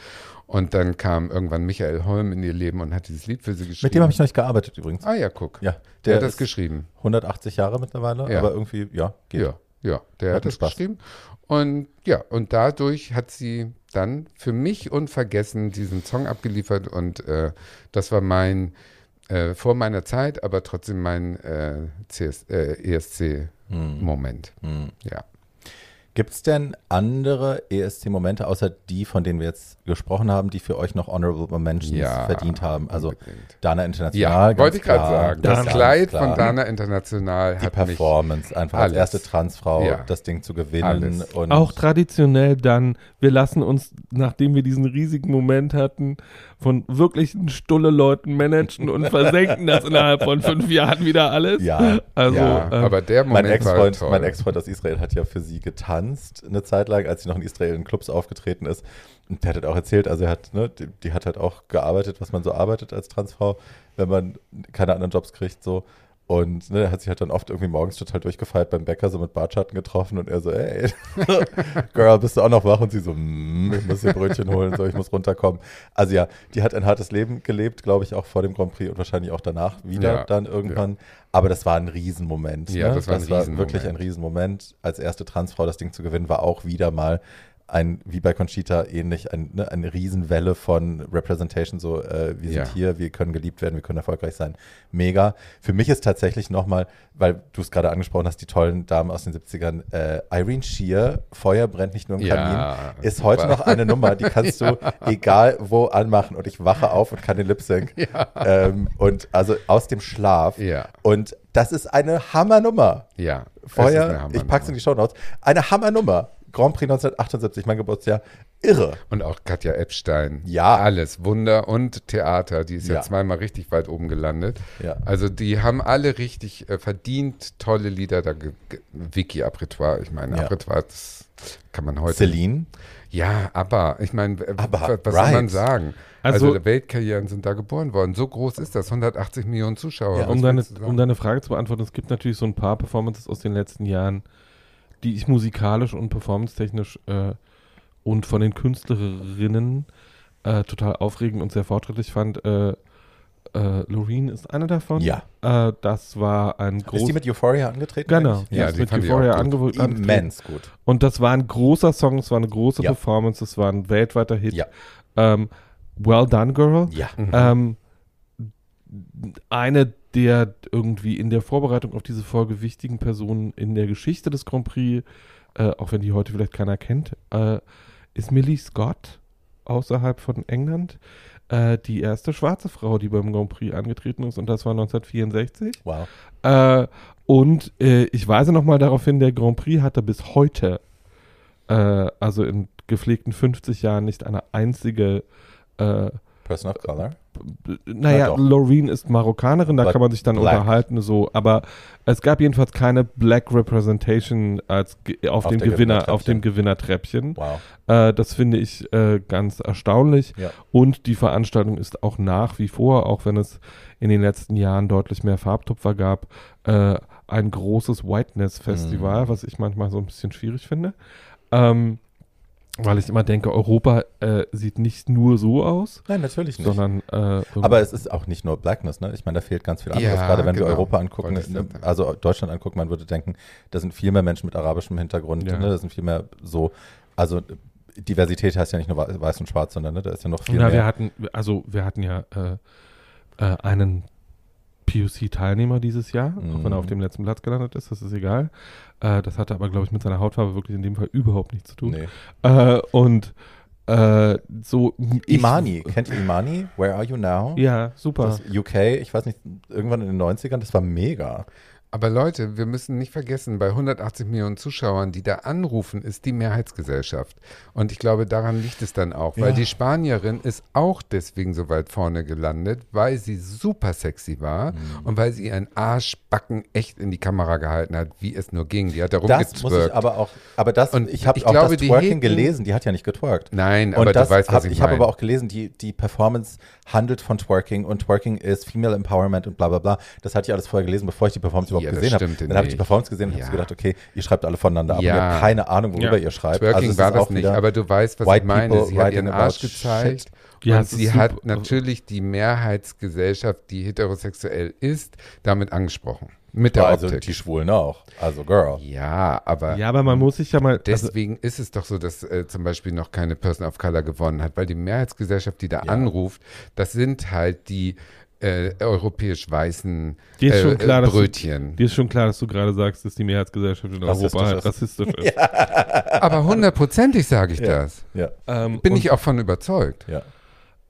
Und dann kam irgendwann Michael Holm in ihr Leben und hat dieses Lied für sie geschrieben. Mit dem habe ich noch nicht gearbeitet übrigens. Ah ja, guck. Ja, Der, der hat das geschrieben. 180 Jahre mittlerweile, Ja. aber irgendwie, ja, geht. Ja, ja, der Hat hat das Spaß. geschrieben. Und ja, und dadurch hat sie dann für mich unvergessen diesen Song abgeliefert und äh, das war mein, äh, vor meiner Zeit, aber trotzdem mein äh, äh, ESC-Moment. Hm. Ja. Gibt es denn andere ESC-Momente, außer die, von denen wir jetzt gesprochen haben, die für euch noch Honorable Mentions Ja, verdient haben? Also unbedingt. Dana International. Ja, wollte ich gerade sagen. Das Kleid klar. von Dana International Die hat mich Performance, einfach als alles. erste Transfrau Ja. das Ding zu gewinnen. Auch traditionell dann, wir lassen uns, nachdem wir diesen riesigen Moment hatten, von wirklichen stulle Leuten managen und versenken das innerhalb von fünf Jahren wieder alles. Ja, also, ja, ähm, aber der mein Moment war Ex-Freund mein Ex-Freund aus Israel hat ja für sie getanzt eine Zeit lang, als sie noch in Israel in Clubs aufgetreten ist. Und der hat halt auch erzählt, also er hat, ne, die, die hat halt auch gearbeitet, was man so arbeitet als Transfrau, wenn man keine anderen Jobs kriegt, so. Und ne, er hat sich halt dann oft irgendwie morgens total durchgefeiert beim Bäcker, so mit Bartschatten getroffen und er so, ey, Girl, bist du auch noch wach? Und sie so, mm, ich muss hier Brötchen holen, so, ich muss runterkommen. Also ja, die hat ein hartes Leben gelebt, glaube ich, auch vor dem Grand Prix und wahrscheinlich auch danach wieder Ja, dann irgendwann. Aber das war ein Riesenmoment. Ja, ne? das war ein Riesenmoment. wirklich ein Riesenmoment. Als erste Transfrau das Ding zu gewinnen, war auch wieder mal ein, wie bei Conchita ähnlich, ein, ne, eine Riesenwelle von Representation, so äh, wir sind Ja. hier, wir können geliebt werden, wir können erfolgreich sein. Mega. Für mich ist tatsächlich nochmal, weil du es gerade angesprochen hast, die tollen Damen aus den 70ern, äh, Irene Shear, Feuer brennt nicht nur im Ja, Kamin, ist super. heute noch eine Nummer, die kannst du egal wo anmachen und ich wache auf und kann den Lip Sync. Ähm, und also aus dem Schlaf. Ja. Und das ist eine Hammernummer. Ja. ist Feuer, eine ich pack's in die Show Notes. Eine Hammernummer. Grand Prix 1978, mein Geburtsjahr. Irre. Und auch Katja Epstein. Ja. Alles. Wunder und Theater. Die ist ja, Ja. zweimal richtig weit oben gelandet. Ja. Also die haben alle richtig äh, verdient tolle Lieder da. Vicky Apretoire. Ich meine, Ja. Apretoire, das kann man heute. Celine. Ja, aber ich meine, was soll right. man sagen? Also, Also- Weltkarrieren sind da geboren worden. So groß ist das. 180 Millionen Zuschauer. Ja, um, deine, um deine Frage zu beantworten, es gibt natürlich so ein paar Performances aus den letzten Jahren, die ich musikalisch und performance-technisch äh, und von den Künstlerinnen äh, total aufregend und sehr fortschrittlich fand. Äh, äh, Loreen ist eine davon. Ja. Äh, das war ein Ist die mit Euphoria angetreten? Genau, die Ja, ist die mit Euphoria angetreten. Immens gut. Und das war ein großer Song, es war eine große Ja. Performance, es war ein weltweiter Hit. Ja. Ähm, well done, girl. Ja. Ähm, eine der irgendwie in der Vorbereitung auf diese Folge wichtigen Personen in der Geschichte des Grand Prix, äh, auch wenn die heute vielleicht keiner kennt, äh, ist Millie Scott außerhalb von England. Äh, die erste schwarze Frau, die beim Grand Prix angetreten ist, und das war 1964. Wow. Äh, und äh, ich weise nochmal darauf hin, der Grand Prix hatte bis heute, äh, also in gepflegten 50 Jahren, nicht eine einzige Person of Color. naja, doch. Loreen ist Marokkanerin, da But kann man sich dann black. unterhalten, so, aber es gab jedenfalls keine Black Representation als auf, Auf dem Gewinner, auf dem Gewinnertreppchen. Gewinnertreppchen. Wow. Äh, das finde ich äh, ganz erstaunlich. Ja. Und die Veranstaltung ist auch nach wie vor, auch wenn es in den letzten Jahren deutlich mehr Farbtupfer gab, äh, ein großes Whiteness-Festival, Mhm. was ich manchmal so ein bisschen schwierig finde. Ähm, weil ich immer denke, Europa äh, sieht nicht nur so aus, Nein, natürlich nicht. sondern äh, Aber es ist auch nicht nur Blackness, ne? Ich meine, da fehlt ganz viel anderes. Ja, Gerade wenn wir genau. Europa angucken, ne, also Deutschland angucken, man würde denken, da sind viel mehr Menschen mit arabischem Hintergrund, Ja. ne? Da sind viel mehr so, also Diversität heißt ja nicht nur wei- weiß und schwarz, sondern ne, da ist ja noch viel wir mehr. hatten, also wir hatten ja äh, äh, einen POC-Teilnehmer dieses Jahr, auch wenn er Mhm. auf dem letzten Platz gelandet ist, das ist egal. Äh, das hatte aber, glaube ich, mit seiner Hautfarbe wirklich in dem Fall überhaupt nichts zu tun. Nee. Äh, und äh, so ich- Imani, kennt ihr Imani? Where are you now? Ja, super. Das UK, ich weiß nicht, irgendwann in den 90ern, das war mega. Aber Leute, wir müssen nicht vergessen, bei 180 Millionen Zuschauern, die da anrufen, ist die Mehrheitsgesellschaft. Und ich glaube, daran liegt es dann auch, weil Ja. die Spanierin ist auch deswegen so weit vorne gelandet, weil sie super sexy war Mhm. und weil sie ihren Arschbacken echt in die Kamera gehalten hat, wie es nur ging. Die hat da Das muss ich aber auch, aber das, Und ich habe auch glaube, das Twerking gelesen, die hat ja nicht getwerkt. Nein, Und aber das du weißt, was hab, ich, ich habe aber auch gelesen, die, die Performance handelt von Twerking und Twerking ist Female Empowerment und bla bla bla. Das hatte ich alles vorher gelesen, bevor ich die Performance überhaupt Ja, das gesehen habe. stimmte Dann habe ich die. Performance gesehen und habe Ja. so gedacht, okay, ihr schreibt alle voneinander ab. Ja. Ihr habt keine Ahnung, worüber Ja. ihr schreibt. Twerking es war ist das auch nicht, wieder- aber du weißt, was White ich meine. Sie hat writing ihren Arsch gezeigt Ja, und sie super. hat natürlich die Mehrheitsgesellschaft, die heterosexuell ist, damit angesprochen. Mit der also Optik. die Schwulen auch. Also Girl. ja, aber Ja, aber man muss sich ja mal. Also, deswegen ist es doch so, dass äh, zum Beispiel noch keine Person of Color gewonnen hat, weil die Mehrheitsgesellschaft, die da anruft, das sind halt die äh, europäisch weißen Dir ist äh, schon klar, dass du- Brötchen. dir ist schon klar, dass du gerade sagst, dass die Mehrheitsgesellschaft in Europa halt ist. rassistisch ist. aber hundertprozentig sage ich Ja. das. Ja, Ähm, Bin und, ich auch von überzeugt. ja.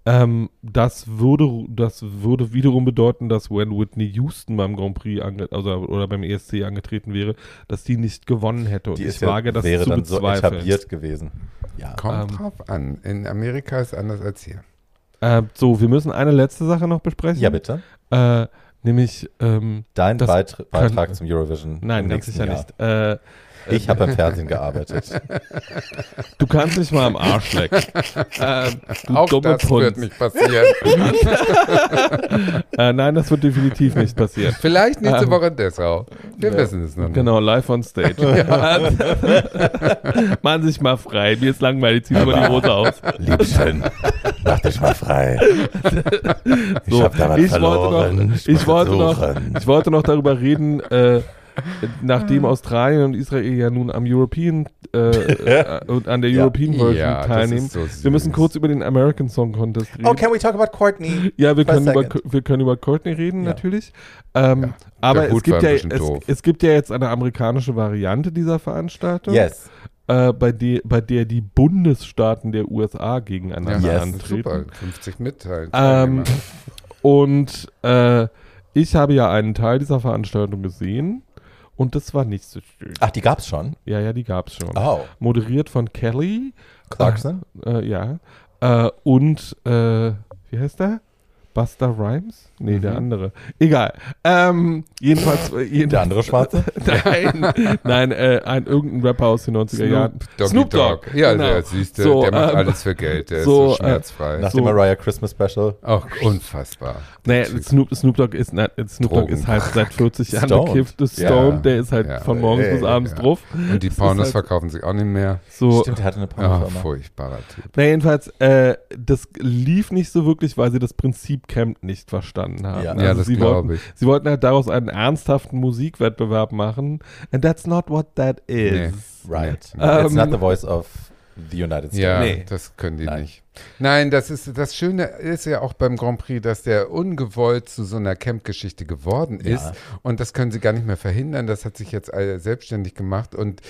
Ähm, das würde, das würde wiederum bedeuten, dass wenn Whitney Houston beim Grand Prix ange also, oder beim ESC angetreten wäre, dass die nicht gewonnen hätte. Und Die ich ist ja, wage das wäre zu dann so bezweifeln. etabliert gewesen. Ja. Kommt Ähm, drauf an. In Amerika ist anders als hier. Äh, so, wir müssen eine letzte Sache noch besprechen. ja, bitte. Äh, nämlich, ähm, Dein Beit Beitrag können- zum Eurovision. nein, im ganz sicher Jahr. nicht. Äh, Ich habe im Fernsehen gearbeitet. du kannst mich mal am Arsch lecken. äh, du Auch dumme das wird Punz. nicht passieren. Äh, nein, das wird definitiv nicht passieren. Vielleicht nächste Ähm, Woche in Dessau. Wir ja. wissen es noch nicht. Genau, live on stage. Machen sich mal frei. Mir ist langweilig, zieh mal die Hose aus. Liebchen, mach dich mal frei. Ich So, hab da was ich verloren. wollte noch, ich wollte noch, ich wollte noch darüber reden, äh, nachdem Australien und Israel ja nun am European äh, äh, und an der Ja. European Version Ja, teilnehmen. so wir müssen kurz über den American Song Contest reden. Oh, can we talk about Courtney? Ja, wir können, über, wir können über Courtney reden, Ja. natürlich. Ähm, Ja, aber es gibt, ja, es, es gibt ja jetzt eine amerikanische Variante dieser Veranstaltung, Yes. äh, bei, de, bei der die Bundesstaaten der USA gegeneinander Yes. antreten. Super, 50 mitteilen. Ähm, und äh, ich habe ja einen Teil dieser Veranstaltung gesehen und das war nicht so schön. Ach, die gab's schon? Ja, ja, die gab es schon. Oh. Moderiert von Kelly. Clarkson? Äh, ja. Äh, und, äh, wie heißt der? Buster Rhymes? Nee, der Mhm. andere. Egal. Ähm, jedenfalls. äh, jeden- Der andere Schwarze? nein, nein, äh, ein irgendein Rapper aus den 90er Jahren. Doggy Snoop Dogg. Ja, genau. der siehste, So, der macht ähm, alles für Geld. Der so, ist so äh, schmerzfrei. Nach So. dem Mariah Christmas Special. Auch unfassbar. Naja. Snoop, Snoop Dogg ist, na, Snoop Dogg ist halt seit 40 Jahren bekiffte Ja. Stone, der ist halt Ja. von morgens Ey, bis abends ja. drauf. Und die Pornos halt verkaufen sich auch nicht mehr. So, Stimmt, der hatte eine Pornofirma. furchtbarer Typ. Na, jedenfalls, äh, das lief nicht so wirklich, weil sie das Prinzip Camp nicht verstanden haben. Ja. Also Ja, das sie glaube wollten, ich. Sie wollten halt daraus einen ernsthaften Musikwettbewerb machen. And that's not what that is. Nee. Right. Ähm, It's not the voice of the United States. Ja, Nee. das können die Nein. nicht. Nein, das ist das Schöne ist ja auch beim Grand Prix, dass der ungewollt zu so einer Camp-Geschichte geworden Ja. ist. Und das können sie gar nicht mehr verhindern. Das hat sich jetzt alle selbstständig gemacht und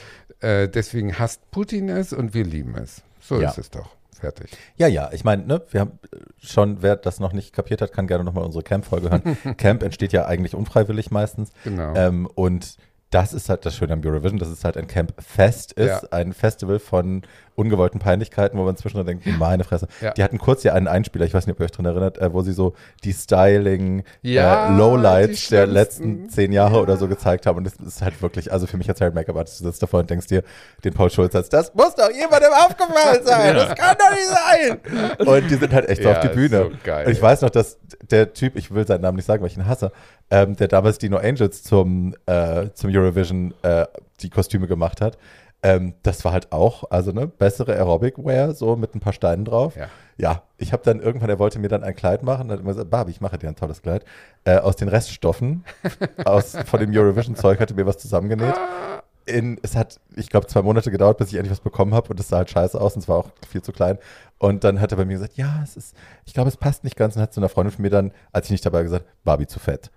äh, deswegen hasst Putin es und wir lieben es. So Ja. ist es doch. Fertig. Ja, ja, ich meine, ne, wir haben äh, schon, wer das noch nicht kapiert hat, kann gerne nochmal unsere Camp-Folge hören. Camp entsteht ja eigentlich unfreiwillig meistens. Genau. Ähm, und das ist halt das Schöne am Eurovision, dass es halt ein Camp-Fest ist, Ja. ein Festival von ungewollten Peinlichkeiten, wo man zwischendurch denkt, meine Fresse. Ja. Die hatten kurz ja einen Einspieler, ich weiß nicht, ob ihr euch dran erinnert, äh, wo sie so die Styling, Ja, äh, Lowlights der letzten zehn Jahre oder so gezeigt haben. Und das ist halt wirklich, also für mich als Hair Make-up Artist, du sitzt davor und denkst dir, den Paul Schulz als, das muss doch jemandem aufgefallen sein, das kann doch nicht sein. Und die sind halt echt so Ja, auf die Bühne. so. Und ich weiß noch, dass der Typ, ich will seinen Namen nicht sagen, weil ich ihn hasse, ähm, der damals die No Angels zum, äh, zum Eurovision äh, die Kostüme gemacht hat. Ähm, das war halt auch, also ne, bessere Aerobic-Wear, so mit ein paar Steinen drauf. Ja. Ja, ich habe dann irgendwann, er wollte mir dann ein Kleid machen, dann hat er immer gesagt, Barbie, ich mache dir ein tolles Kleid. Äh, aus den Reststoffen aus, von dem Eurovision-Zeug hatte mir was zusammengenäht. In, es hat, ich glaube, zwei Monate gedauert, bis ich endlich was bekommen habe und es sah halt scheiße aus und es war auch viel zu klein. Und dann hat er bei mir gesagt, ja, es ist, ich glaube, es passt nicht ganz. Und hat zu einer Freundin von mir dann, als ich nicht dabei war, gesagt, Barbie zu fett.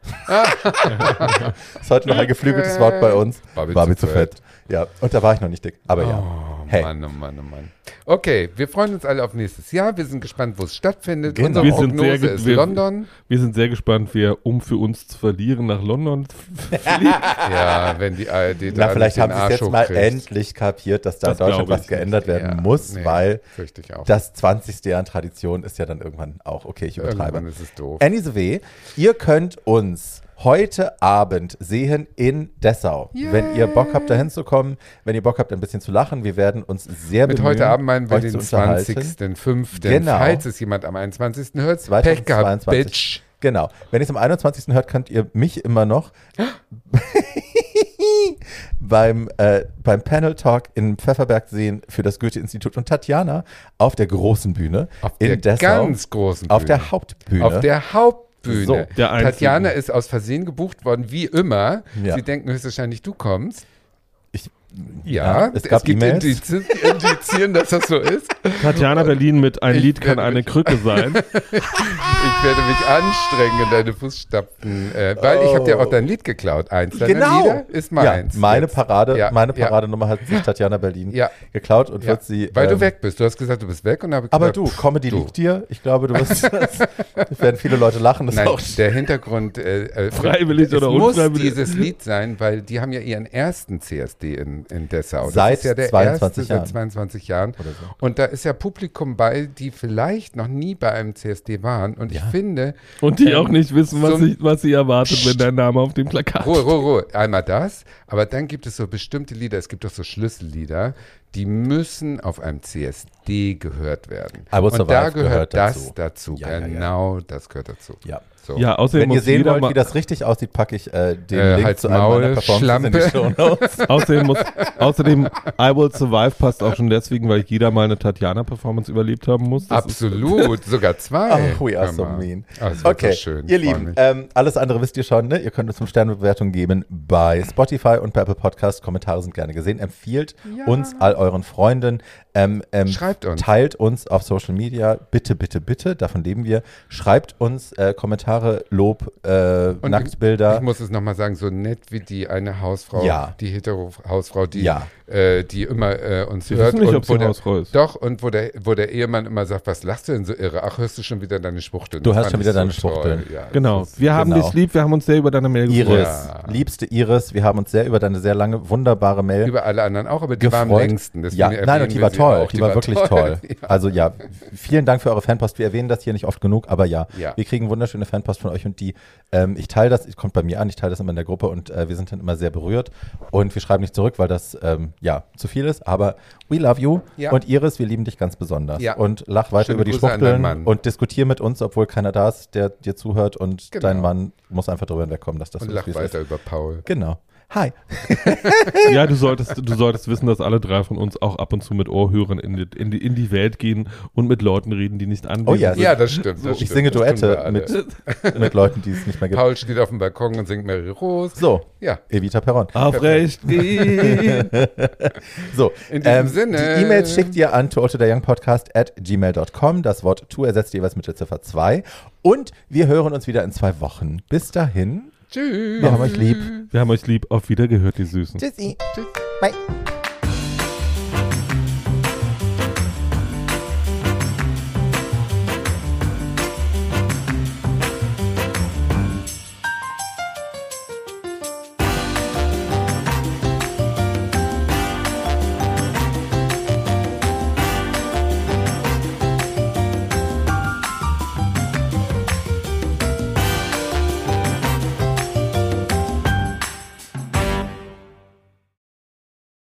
ist heute noch ein geflügeltes Wort bei uns. Barbie Barbie, zu zu fett. Ja, und da war ich noch nicht dick. Aber ja. Oh Hey. Mann, oh Mann, oh Mann. Okay, wir freuen uns alle auf nächstes Jahr. Wir sind gespannt, wo es stattfindet. Genau. Unsere Wir sind Prognose sehr ist wir- London. Wir sind sehr gespannt, wer, um für uns zu verlieren, nach London fliegt. Ja, wenn die ARD Na, da vielleicht nicht haben sie es jetzt mal hochkriegt. endlich kapiert, dass da in Das glaub Deutschland was geändert werden Ja, muss, nee, weil Fürchte ich auch. das 20. Jahr an Tradition ist ja dann irgendwann auch, okay, ich übertreibe. Irgendwann ist es doof. Anyway, ihr könnt uns heute Abend sehen in Dessau. Wenn ihr Bock habt, da hinzukommen, wenn ihr Bock habt, ein bisschen zu lachen, wir werden uns sehr Mit bemühen, heute Abend meinen wir den zu unterhalten. 20.05. Genau. Falls es jemand am 21. hört, Pech gehabt, 2022. Bitch. Genau. Wenn ihr es am 21. hört, könnt ihr mich immer noch beim, äh, beim Panel Talk in Pfefferberg sehen für das Goethe-Institut und Tatjana auf der großen Bühne Auf in der Dessau. ganz großen Bühne. auf der Hauptbühne. Auf der Hauptbühne. So. Tatjana ist aus Versehen gebucht worden, wie immer. Ja. Sie denken höchstwahrscheinlich, du kommst. Ja, Ja, es gab gibt E-Mails. Indizien, Indizieren, dass das so ist. Tatjana Berlin mit Ein Ich Lied kann eine Krücke sein. Ich werde mich anstrengen in deine Fußstapfen, äh, weil ich habe dir auch dein Lied geklaut. Eins deiner Genau. Lieder ist meins. Ja, meine. Parade, Ja, meine ja. Paradenummer hat sich Tatjana Berlin Ja. geklaut und Ja, wird sie. weil du ähm, weg bist. Du hast gesagt, du bist weg und habe Aber gesagt, du, pff, Comedy du. liegt dir. Ich glaube, du wirst. es werden viele Leute lachen. Das ist Nein, auch der Hintergrund. Äh, äh, Freiwillig es oder muss unfreiwillig? dieses Lied sein, weil die haben ja ihren ersten CSD in, in Dessau. Das Seit ist ja der 22 erste Jahren. seit 22 Jahren. Oder so. Und da ist ja Publikum bei, die vielleicht noch nie bei einem CSD waren. Und ich Ja. finde, Und die Ähm, auch nicht wissen, was, zum- sie, was sie erwartet, wenn dein Name auf dem Plakat Ruhe, Ruhe, Ruhe. Einmal das, aber dann gibt es so bestimmte Lieder, es gibt doch so Schlüssellieder, die müssen auf einem CSD gehört werden. I Will Und da gehört, gehört das dazu. dazu. Ja, ja, ja. genau, das gehört dazu. Ja. So. Ja, außerdem Wenn ihr muss sehen jeder wollt, mal, wie das richtig aussieht, packe ich äh, den Äh, Link Hals, zu einem meiner Maul, Performances in die Schlampe. Shownotes. außerdem muss, außerdem I Will Survive passt auch schon deswegen, weil jeder mal eine Tatjana-Performance überlebt haben muss. Das Absolut, sogar zwei. Ach, we are so mean. Wird Okay, so schön. ihr ich Lieben, ähm, alles andere wisst ihr schon, ne? Ihr könnt uns 5 Sterne Bewertung geben bei Spotify und bei Apple Podcast. Kommentare sind gerne gesehen. Empfiehlt Ja. uns all euren Freunden. Ähm, ähm, Schreibt uns. Teilt uns auf Social Media. Bitte, bitte, bitte. Davon leben wir. Schreibt uns äh, Kommentare, Lob, äh, Und Nacktbilder. Ich muss es nochmal sagen, so nett wie die eine Hausfrau, Ja. die hetero-Hausfrau, die, Ja. äh, die immer äh, uns Wir hört. nicht, und ob sie wo der, Hausfrau ist. Doch, und wo der, wo der Ehemann immer sagt, was lachst du denn so irre? Ach, hörst du schon wieder deine Schwuchteln? Du hast schon ich wieder deine so toll. Schwuchteln. Ja, Genau. Wir haben genau. dich lieb, wir haben uns sehr über deine Mail gefreut. Iris, Ja. liebste Iris, wir haben uns sehr über deine sehr lange, wunderbare Mail Über alle anderen auch, aber die war am gefreut. längsten. deswegen Ja, nein, und die war sie toll. auch. Die, war wirklich toll. Ja. Also ja, vielen Dank für eure Fanpost. Wir erwähnen das hier nicht oft genug, aber ja, Ja. wir kriegen wunderschöne Fanpost von euch und die, ähm, ich teile das, kommt bei mir an, ich teile das immer in der Gruppe und äh, wir sind dann immer sehr berührt und wir schreiben nicht zurück, weil das ähm, ja zu viel ist, aber we love you Ja. und Iris, wir lieben dich ganz besonders und lach weiter Schöne über die Grüße Schwuchteln und diskutier mit uns, obwohl keiner da ist, der dir zuhört und Genau. dein Mann muss einfach drüber hinwegkommen, dass das Und so lach weiter ist. über Paul. Genau. Hi. Ja, du solltest, du solltest wissen, dass alle drei von uns auch ab und zu mit Ohrhörern in die, in die, in die Welt gehen und mit Leuten reden, die nicht anwesend Oh ja, sind. Ja, das stimmt. Das Ich stimmt. singe Duette mit, mit Leuten, die es nicht mehr gibt. Paul steht auf dem Balkon und singt Mary Rose. So, Ja. Evita Perron. Aufrecht gehen. So, In diesem Sinne. Die E-Mails schickt ihr an toaltotheyoungpodcast at gmail.com. Das Wort to ersetzt jeweils mit der Ziffer 2. Und wir hören uns wieder in zwei Wochen. Bis dahin, Tschüss. wir haben euch lieb. Wir haben euch lieb. Auf Wiedergehört, die Süßen. Tschüssi. Tschüss. Bye.